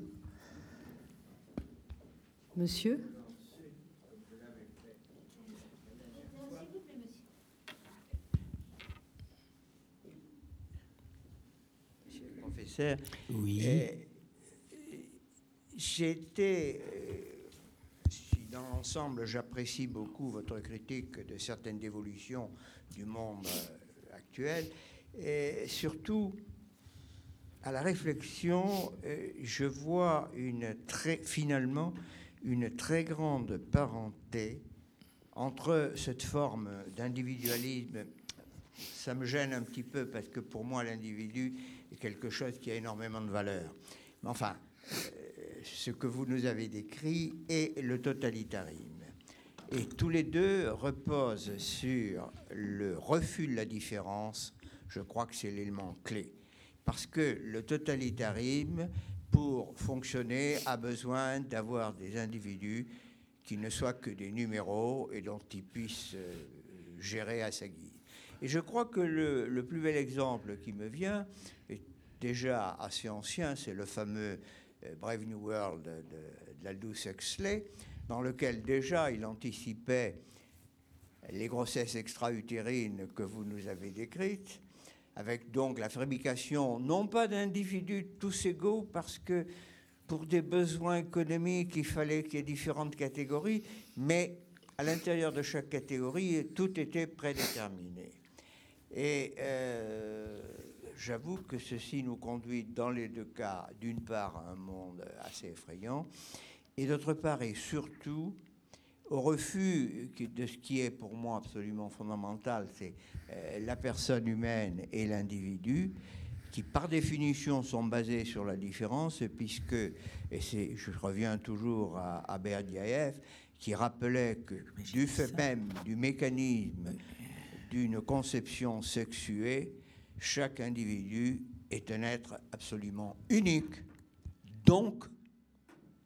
Monsieur? Oui. J'étais. Euh, si dans l'ensemble, j'apprécie beaucoup votre critique de certaines évolutions du monde euh, actuel, et surtout à la réflexion, euh, je vois finalement une très grande parenté entre cette forme d'individualisme. Ça me gêne un petit peu parce que pour moi, l'individu, quelque chose qui a énormément de valeur. Mais enfin, euh, ce que vous nous avez décrit est le totalitarisme. Et tous les deux reposent sur le refus de la différence. Je crois que c'est l'élément clé. Parce que le totalitarisme, pour fonctionner, a besoin d'avoir des individus qui ne soient que des numéros et dont ils puissent euh, gérer à sa guise. Et je crois que le, plus bel exemple qui me vient, déjà assez ancien, c'est le fameux euh, Brave New World de, de l'Aldous Huxley, dans lequel déjà il anticipait les grossesses extra-utérines que vous nous avez décrites, avec donc la fabrication non pas d'individus tous égaux, parce que pour des besoins économiques, il fallait qu'il y ait différentes catégories, mais à l'intérieur de chaque catégorie, tout était prédéterminé. Et euh, j'avoue que ceci nous conduit dans les deux cas, d'une part, à un monde assez effrayant, et d'autre part, et surtout, au refus de ce qui est pour moi absolument fondamental, c'est euh, la personne humaine et l'individu, qui par définition sont basés sur la différence, puisque, et c'est, je reviens toujours à, à Berdyaev, qui rappelait que du fait même du mécanisme d'une conception sexuée, chaque individu est un être absolument unique, donc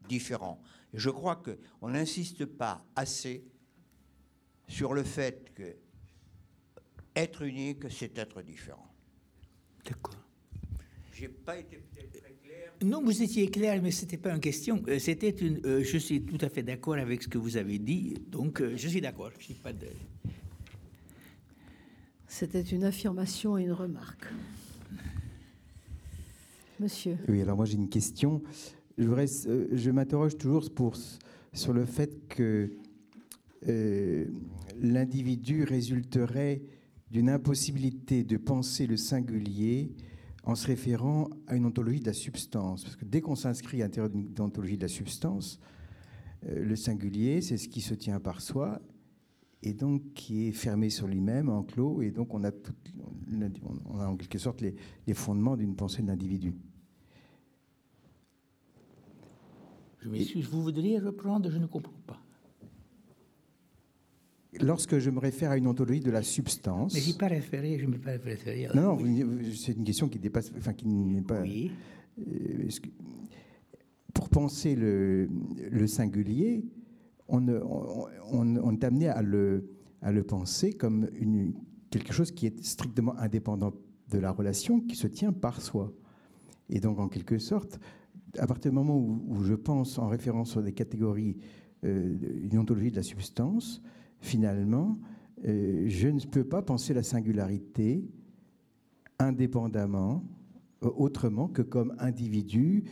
différent. Je crois qu'on n'insiste pas assez sur le fait que être unique, c'est être différent. D'accord. J'ai pas été peut-être très clair. Non, vous étiez clair, mais c'était pas une question. Euh, c'était une. Euh, je suis tout à fait d'accord avec ce que vous avez dit, donc euh, je suis d'accord. Je suis pas de. C'était une affirmation et une remarque. Monsieur. Oui, alors moi j'ai une question. Je, euh, je m'interroge toujours sur le fait que euh, l'individu résulterait d'une impossibilité de penser le singulier en se référant à une ontologie de la substance. Parce que dès qu'on s'inscrit à l'intérieur d'une ontologie de la substance, euh, le singulier, c'est ce qui se tient par soi, et donc qui est fermé sur lui-même, enclos, et donc on a, on a en quelque sorte les, les fondements d'une pensée de l'individu. Je m'excuse, vous voudriez reprendre, je ne comprends pas. Lorsque je me réfère à une ontologie de la substance. Mais je pas référé, je ne me pas référé. À... Non, non, c'est une question qui dépasse, enfin qui n'est pas. Oui. Euh, pour penser le, le singulier, on, on, est amené à le, à le penser comme une, quelque chose qui est strictement indépendant de la relation, qui se tient par soi. Et donc, en quelque sorte, à partir du moment où, je pense en référence sur des catégories, euh, une ontologie de la substance, finalement, euh, je ne peux pas penser la singularité indépendamment, euh, autrement que comme individu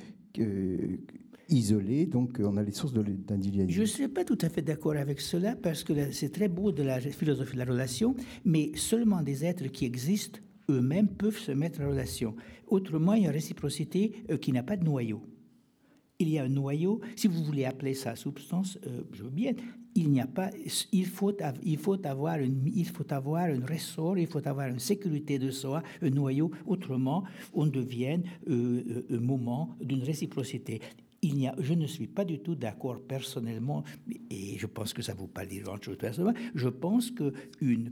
isolé, donc on a les sources d'individualisme. Je ne suis pas tout à fait d'accord avec cela parce que c'est très beau de la philosophie de la relation, mais seulement des êtres qui existent eux-mêmes peuvent se mettre en relation. Autrement, il y a une réciprocité euh, qui n'a pas de noyau. Il y a un noyau, si vous voulez appeler ça substance, euh, je veux bien, il n'y a pas, il faut, il, faut avoir une, il faut avoir un ressort, il faut avoir une sécurité de soi, un noyau, autrement on devient euh, un moment d'une réciprocité. Il y a, je ne suis pas du tout d'accord personnellement, et je pense que ça ne vaut pas dire grand-chose personnellement, je pense qu'une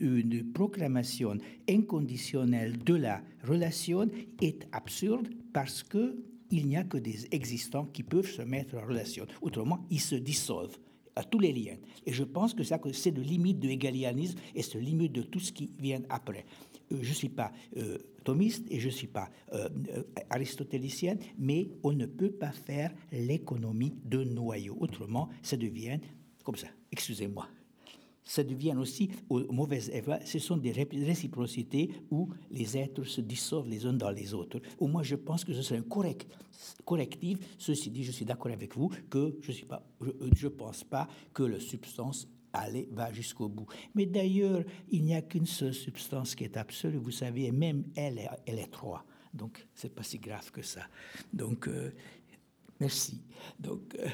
une proclamation inconditionnelle de la relation est absurde parce que il n'y a que des existants qui peuvent se mettre en relation. Autrement, ils se dissolvent à tous les liens. Et je pense que c'est le limite de l'égalianisme et c'est le limite de tout ce qui vient après. Euh, je ne suis pas euh, thomiste et je ne suis pas euh, aristotélicien, mais on ne peut pas faire l'économie de noyau. Autrement, ça devient comme ça. Excusez-moi ça devient aussi, ce sont des réciprocités où les êtres se dissolvent les uns dans les autres. Au moins, je pense que ce serait un correct, correctif. Ceci dit, je suis d'accord avec vous que je ne je, pense pas que la substance va jusqu'au bout. Mais d'ailleurs, il n'y a qu'une seule substance qui est absolue, vous savez, et même elle, elle est trois. Donc, c'est pas si grave que ça. Donc, euh, merci. Donc. Euh,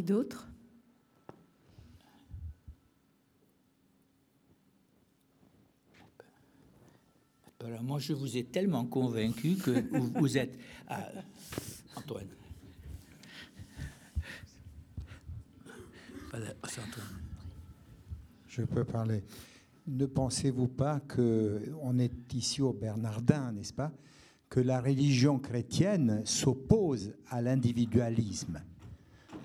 Qui d'autre? Apparemment, je vous ai tellement convaincu que vous, êtes. Antoine. Je peux parler. Ne pensez-vous pas que on est ici au Bernardin, n'est-ce pas? Que la religion chrétienne s'oppose à l'individualisme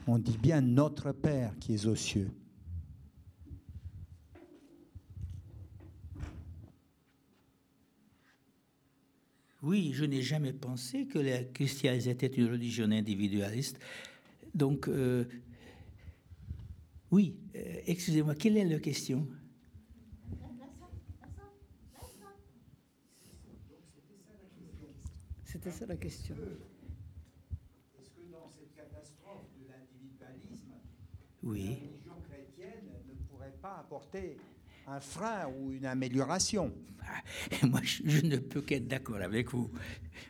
on dit bien notre Père qui est aux cieux. Oui, je n'ai jamais pensé que les chrétiens étaient une religion individualiste. Donc, euh, oui, euh, excusez-moi, quelle est la question? C'était ça la question. Oui. La religion chrétienne ne pourrait pas apporter un frein ou une amélioration. Ah, moi, je, ne peux qu'être d'accord avec vous.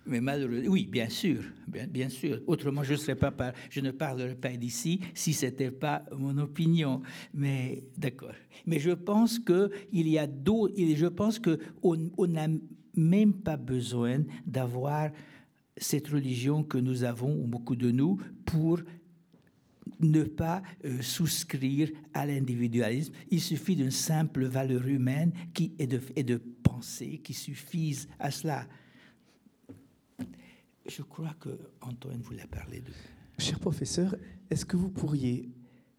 Mais malheureusement, oui, bien sûr, bien, bien sûr. Autrement, je, serais pas je ne parlerais pas d'ici si c'était pas mon opinion. Mais d'accord. Mais je pense que il y a d'autres. Je pense que on n'a même pas besoin d'avoir cette religion que nous avons, beaucoup de nous, pour ne pas euh, souscrire à l'individualisme. Il suffit d'une simple valeur humaine qui est de, et de pensée qui suffisent à cela. Je crois que Antoine voulait parler de. Cher professeur, est-ce que vous pourriez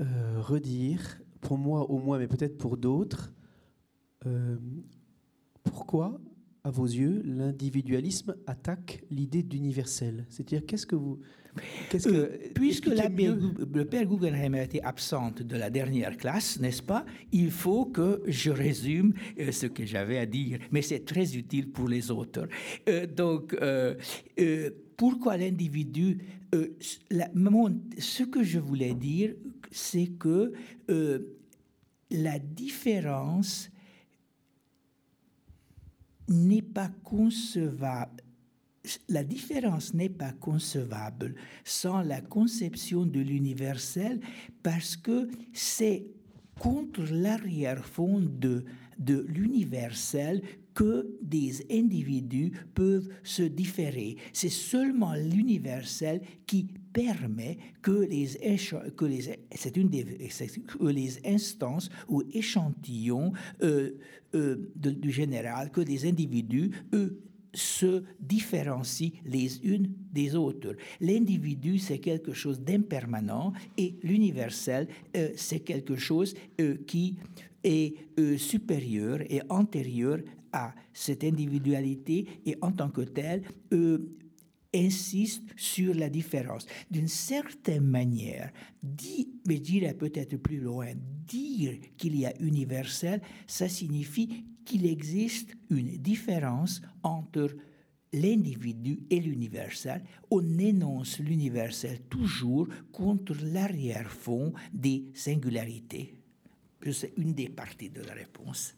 euh, redire, pour moi au moins, mais peut-être pour d'autres, euh, pourquoi à vos yeux, l'individualisme attaque l'idée d'universel? C'est-à-dire, qu'est-ce que vous... Qu'est-ce que, euh, puisque la, le père Guggenheim a été absente de la dernière classe, n'est-ce pas Il faut que je résume euh, ce que j'avais à dire, mais c'est très utile pour les autres. Euh, donc, pourquoi l'individu Ce que je voulais dire, c'est que la différence n'est pas concevable. La différence n'est pas concevable sans la conception de l'universel parce que c'est contre l'arrière-fond de, de l'universel que des individus peuvent se différer. C'est seulement l'universel qui permet que les, que les, une des, les instances ou échantillons euh, euh, du général, que les individus, eux, se différencient les unes des autres. L'individu, c'est quelque chose d'impermanent et l'universel, euh, c'est quelque chose qui est supérieur et antérieur à cette individualité et en tant que tel euh, insiste sur la différence. D'une certaine manière, dit, mais j'irai peut-être plus loin, dire qu'il y a universel, ça signifie qu'il existe une différence entre l'individu et l'universel. On énonce l'universel toujours contre l'arrière-fond des singularités. sais une des parties de la réponse.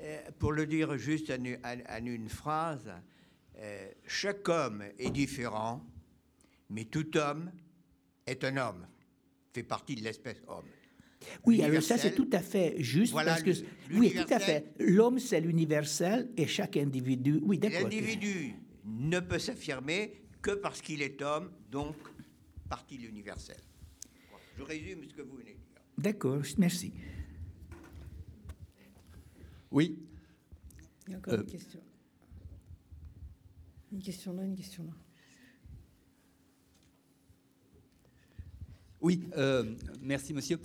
Euh, pour le dire juste en, en- en une phrase, euh, chaque homme est différent, mais tout homme est un homme, fait partie de l'espèce homme. Oui, alors ça c'est tout à fait juste Voilà parce que oui, tout à fait. L'homme c'est l'universel et chaque individu. Oui, d'accord. L'individu ne peut s'affirmer que parce qu'il est homme, donc partie de l'universel. Je résume ce que vous venez de dire. D'accord, merci. Oui, Il y a encore Euh. une question. Une question là, une question là. Oui, euh, merci monsieur.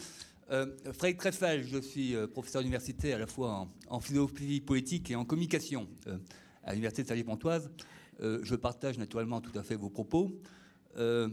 Euh, Frédéric Treffel, je suis euh, professeur d'université à la fois en, en philosophie politique et en communication euh, à l'université de Salier-Pontoise. Euh, je partage naturellement tout à fait vos propos. Euh,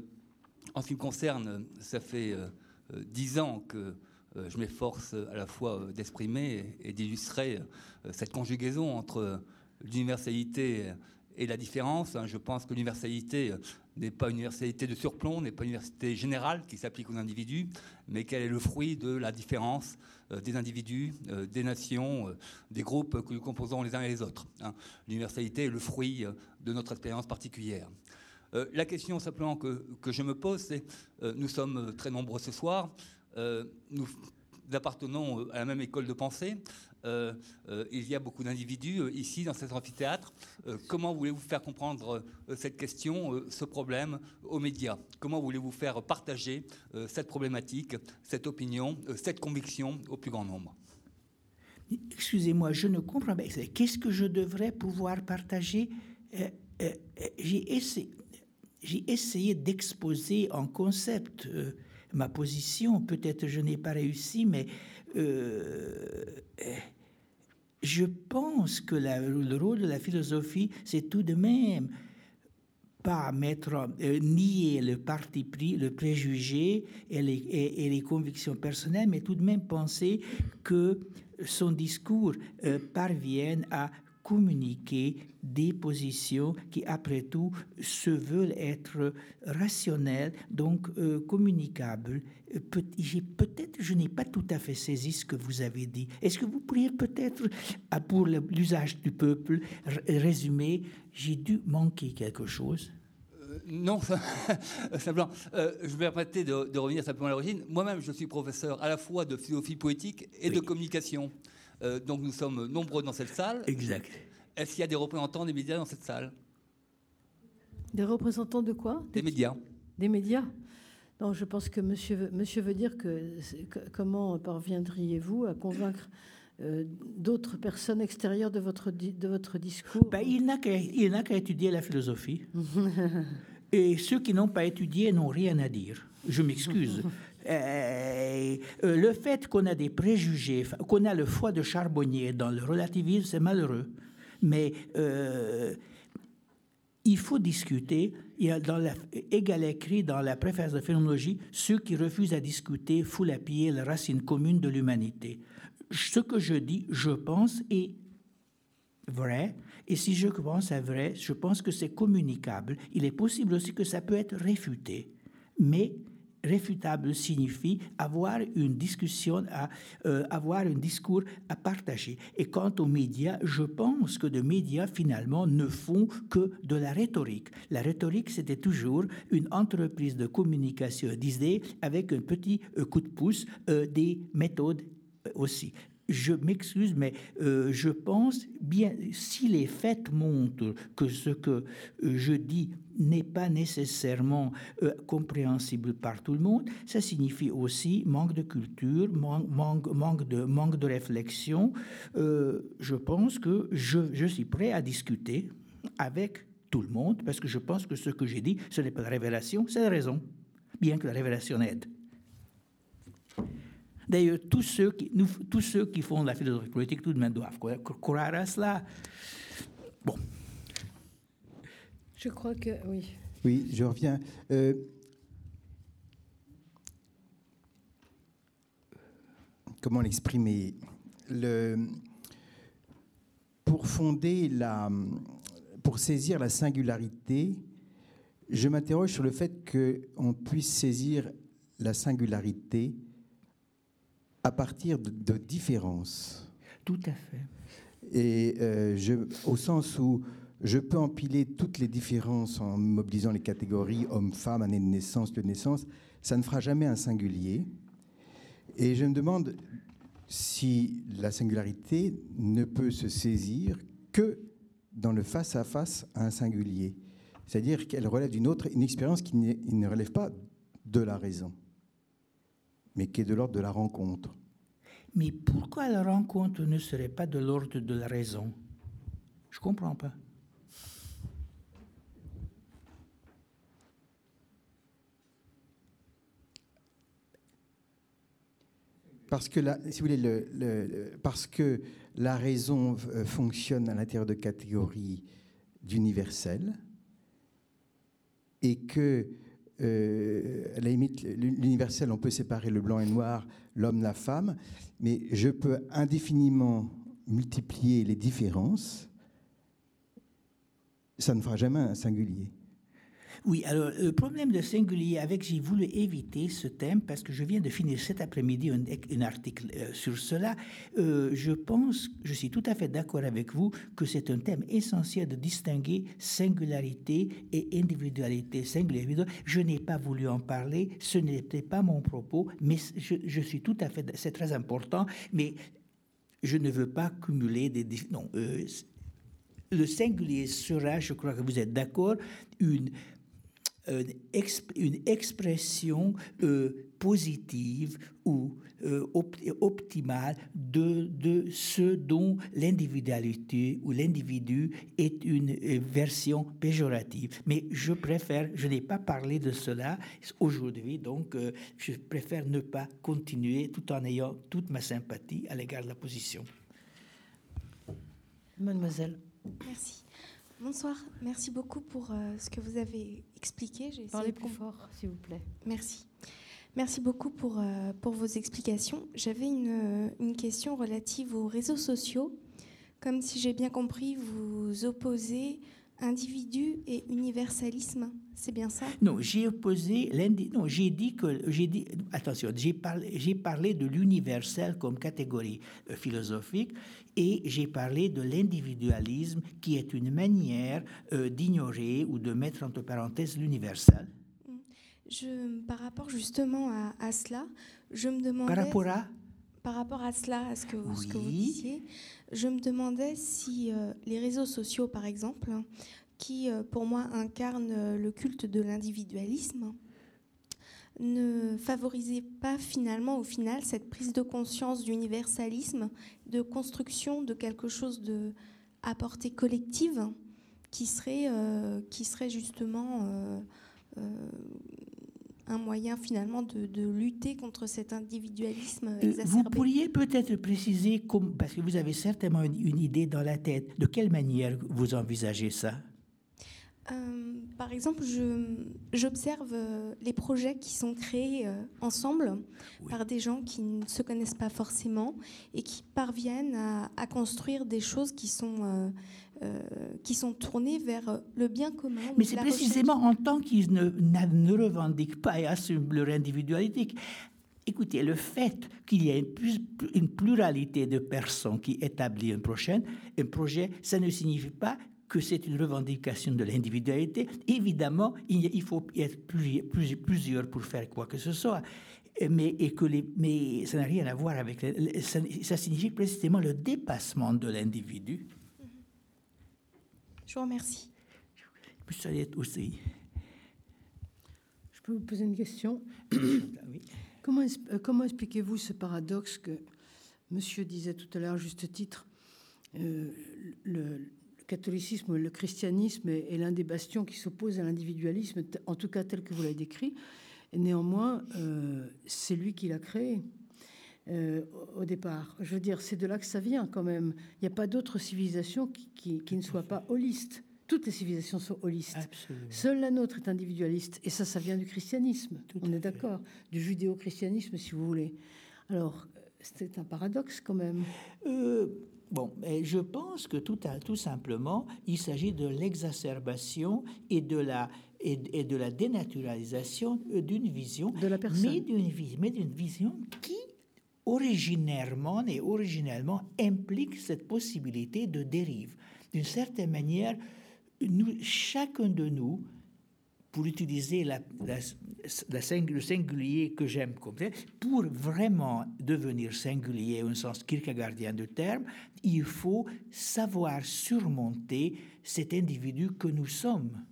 en ce qui me concerne, ça fait euh, euh, dix ans que euh, je m'efforce à la fois euh, d'exprimer et, d'illustrer euh, cette conjugaison entre euh, l'universalité et la différence. hein. Je pense que l'universalité euh, n'est pas une universalité de surplomb, n'est pas une universalité générale qui s'applique aux individus, mais qu'elle est le fruit de la différence euh, des individus, euh, des nations, euh, des groupes que nous composons les uns et les autres. hein. L'universalité est le fruit euh, de notre expérience particulière. Euh, la question simplement que, que je me pose, c'est euh, nous sommes euh, très nombreux ce soir, euh, nous appartenons euh, à la même école de pensée. Euh, euh, il y a beaucoup d'individus euh, ici dans cet amphithéâtre. Euh, comment voulez-vous faire comprendre euh, cette question, euh, ce problème aux médias? Comment voulez-vous faire partager euh, cette problématique, cette opinion, euh, cette conviction au plus grand nombre? Excusez-moi, je ne comprends pas. Qu'est-ce que je devrais pouvoir partager? Euh, euh, euh, J'ai essayé, essayé d'exposer en concept euh, ma position. Peut-être je n'ai pas réussi, mais euh, je pense que le rôle de la philosophie, c'est tout de même pas mettre, euh, nier le parti pris, le préjugé et les, et- et les convictions personnelles, mais tout de même penser que son discours euh, parvienne à communiquer des positions qui, après tout, se veulent être rationnelles, donc euh, communicables. Euh, peut- Peut-être je n'ai pas tout à fait saisi ce que vous avez dit. Est-ce que vous pourriez peut-être, pour l'usage du peuple, résumer, j'ai dû manquer quelque chose? Euh, Non, simplement. euh, je vais permettre de, de revenir simplement à l'origine. Moi-même, je suis professeur à la fois de philosophie politique et de communication. Euh, donc nous sommes nombreux dans cette salle. Exact. Est-ce qu'il y a des représentants des médias dans cette salle? Des représentants de quoi? Des médias Des médias? Non, je pense que monsieur, veut- monsieur veut dire que, comment parviendriez-vous à convaincre euh, d'autres personnes extérieures de votre, de votre discours? Ben, il n'a qu'à il n'a qu'à étudier la philosophie. Et ceux qui n'ont pas étudié n'ont rien à dire. Je m'excuse. Euh, euh, le fait qu'on a des préjugés, qu'on a le foie de charbonnier dans le relativisme, c'est malheureux. Mais euh, il faut discuter. Il y a dans la, écrit dans la préface de phénoménologie, ceux qui refusent à discuter foulent à pied la racine commune de l'humanité. Ce que je dis, je pense, est vrai. Et si je pense à vrai, je pense que c'est communicable. Il est possible aussi que ça peut être réfuté. Mais réfutable signifie avoir une discussion, euh, avoir un discours à partager. Et quant aux médias, je pense que les médias, finalement, ne font que de la rhétorique. La rhétorique, c'était toujours une entreprise de communication d'idées avec un petit euh, coup de pouce euh, des méthodes aussi. Je m'excuse, mais euh, je pense bien, si les faits montrent que ce que euh, je dis n'est pas nécessairement euh, compréhensible par tout le monde, ça signifie aussi manque de culture, man- manque, de, manque de réflexion. Je pense que je, je suis prêt à discuter avec tout le monde, parce que je pense que ce que j'ai dit, ce n'est pas la révélation, c'est la raison, bien que la révélation aide. D'ailleurs, tous ceux, qui, nous, tous ceux qui font la philosophie politique, tout de même doivent cro- croire à cela. Bon, Je crois que oui. Oui, je reviens. Euh, comment l'exprimer? Le- Pour fonder la, pour saisir la singularité, je m'interroge sur le fait qu'on puisse saisir la singularité à partir de, de différences. Tout à fait. Et euh, je, au sens où je peux empiler toutes les différences en mobilisant les catégories homme-femme, année de naissance, lieu de naissance, ça ne fera jamais un singulier. Et je me demande si la singularité ne peut se saisir que dans le face-à-face à un singulier. C'est-à-dire qu'elle relève d'une autre, une expérience qui ne relève pas de la raison, mais qui est de l'ordre de la rencontre. Mais pourquoi la rencontre ne serait pas de l'ordre de la raison? Je ne comprends pas. Parce que, la, si vous voulez, le, le, parce que la raison euh, fonctionne à l'intérieur de catégories d'universel et que, euh, à la limite, l'universel, on peut séparer le blanc et le noir, l'homme, la femme, mais je peux indéfiniment multiplier les différences, ça ne fera jamais un singulier. Oui, alors le problème de singulier avec, j'ai voulu éviter ce thème parce que je viens de finir cet après-midi un, article euh, sur cela. Euh, je pense, je suis tout à fait d'accord avec vous que c'est un thème essentiel de distinguer singularité et individualité. Singularité, je n'ai pas voulu en parler, ce n'était pas mon propos, mais je, je suis tout à fait, c'est très important, mais je ne veux pas cumuler des... Non, euh, le singulier sera, je crois que vous êtes d'accord, une une, exp une expression euh, positive ou euh, op optimale de, de ce dont l'individualité ou l'individu est une euh, version péjorative. Mais je préfère, je n'ai pas parlé de cela aujourd'hui, donc euh, je préfère ne pas continuer tout en ayant toute ma sympathie à l'égard de la position. Mademoiselle. Merci. Bonsoir, merci beaucoup pour euh, ce que vous avez expliqué. Parlez plus fort, s'il vous plaît. Merci. Merci beaucoup pour, euh, pour vos explications. J'avais une, une, question relative aux réseaux sociaux. Comme si j'ai bien compris, vous opposez individu et universalisme, c'est bien ça? Non, j'ai opposé non, j'ai dit que j'ai dit attention, j'ai parlé j'ai parlé de l'universel comme catégorie euh, philosophique et j'ai parlé de l'individualisme qui est une manière euh, d'ignorer ou de mettre entre parenthèses l'universel. Je, par rapport justement à, à, cela, je me demandais. Par rapport à Par rapport à cela, à ce que, oui. ce que vous disiez, je me demandais si euh, les réseaux sociaux, par exemple, qui euh, pour moi incarnent euh, le culte de l'individualisme, ne favorisaient pas finalement, au final, cette prise de conscience d'universalisme, de construction de quelque chose de à portée collective, qui serait, justement un moyen finalement de, de, lutter contre cet individualisme exacerbé. Vous pourriez peut-être préciser, comme, parce que vous avez certainement une, une, idée dans la tête, de quelle manière vous envisagez ça? Euh, par exemple, j'observe euh, les projets qui sont créés euh, ensemble oui. par des gens qui ne se connaissent pas forcément et qui parviennent à, à construire des choses qui sont, euh, qui sont tournées vers le bien commun. Mais c'est précisément recherche. en tant qu'ils ne, ne, revendiquent pas et assument leur individualité. Écoutez, le fait qu'il y ait une pluralité de personnes qui établissent un projet, ça ne signifie pas que c'est une revendication de l'individualité. Évidemment, il faut être plusieurs, pour faire quoi que ce soit. Mais, et que les, mais ça n'a rien à voir avec... Ça, ça signifie précisément le dépassement de l'individu. Je vous remercie. Aussi. Je peux vous poser une question? Oui. Comment, comment expliquez-vous ce paradoxe que monsieur disait tout à l'heure, juste titre euh, le, catholicisme, le christianisme est, est l'un des bastions qui s'oppose à l'individualisme, en tout cas tel que vous l'avez décrit. Et néanmoins, euh, c'est lui qui l'a créé euh, au départ. Je veux dire, c'est de là que ça vient quand même. Il n'y a pas d'autre civilisation qui, qui, qui, ne soit pas holiste. Toutes les civilisations sont holistes. Absolument. Seule la nôtre est individualiste. Et ça, ça vient du christianisme. Tout On est d'accord. Du judéo-christianisme, si vous voulez. Alors, c'est un paradoxe quand même. Euh, bon, je pense que tout, tout simplement, il s'agit de l'exacerbation et de la et, de la dénaturalisation d'une vision de la personne, mais d'une mais d'une vision qui originairement et originellement implique cette possibilité de dérive. D'une certaine manière, nous, chacun de nous pour utiliser le singulier que j'aime comme pour vraiment devenir singulier au sens kierkegaardien du terme, il faut savoir surmonter cet individu que nous sommes.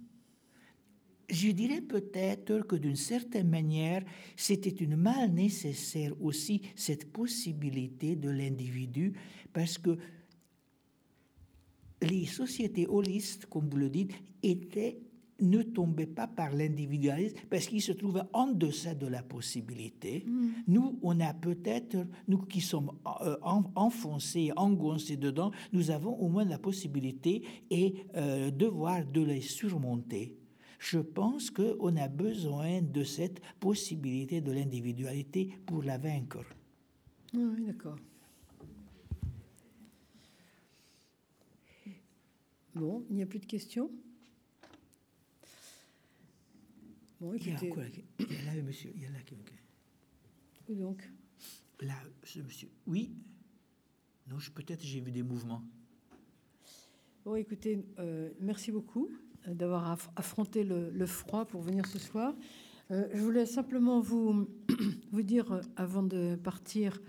Je dirais peut-être que d'une certaine manière, c'était une mal nécessaire aussi cette possibilité de l'individu, parce que les sociétés holistes, comme vous le dites, étaient ne tombait pas par l'individualisme parce qu'il se trouvait en deçà de la possibilité. Mm. Nous, on a peut-être, nous qui sommes euh, enfoncés, engoncés dedans, nous avons au moins la possibilité et euh, devoir de les surmonter. Je pense qu'on a besoin de cette possibilité de l'individualité pour la vaincre. Oui, d'accord. Bon, il n'y a plus de questions? Bon, écoutez... Il y a là, monsieur. Il y a là. Où donc? Là, ce monsieur. Oui. Non, peut-être j'ai vu des mouvements. Bon, écoutez, euh, merci beaucoup euh, d'avoir affronté le, froid pour venir ce soir. Euh, je voulais simplement vous, vous dire, avant de partir,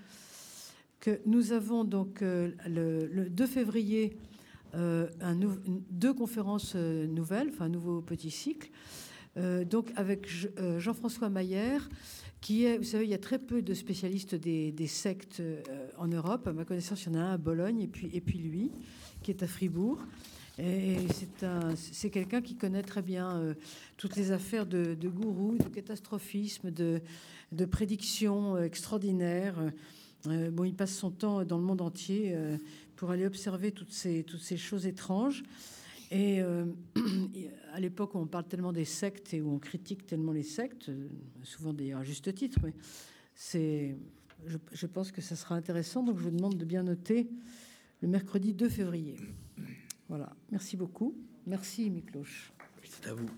que nous avons donc le, 2 février un deux conférences nouvelles, enfin un nouveau petit cycle. Euh, donc avec euh, Jean-François Maillère, qui est, vous savez, il y a très peu de spécialistes des, sectes euh, en Europe. À ma connaissance, il y en a un à Bologne et puis, lui, qui est à Fribourg. Et c'est quelqu'un qui connaît très bien toutes les affaires de, de gourou, de catastrophisme, de, de prédictions extraordinaires. bon, il passe son temps dans le monde entier pour aller observer toutes ces choses étranges. Et euh, à l'époque, on parle tellement des sectes et où on critique tellement les sectes, euh, souvent d'ailleurs à juste titre, mais c'est, je, pense que ça sera intéressant. Donc je vous demande de bien noter le mercredi 2 février. Voilà. Merci beaucoup. Merci, Mikloche. C'est à vous.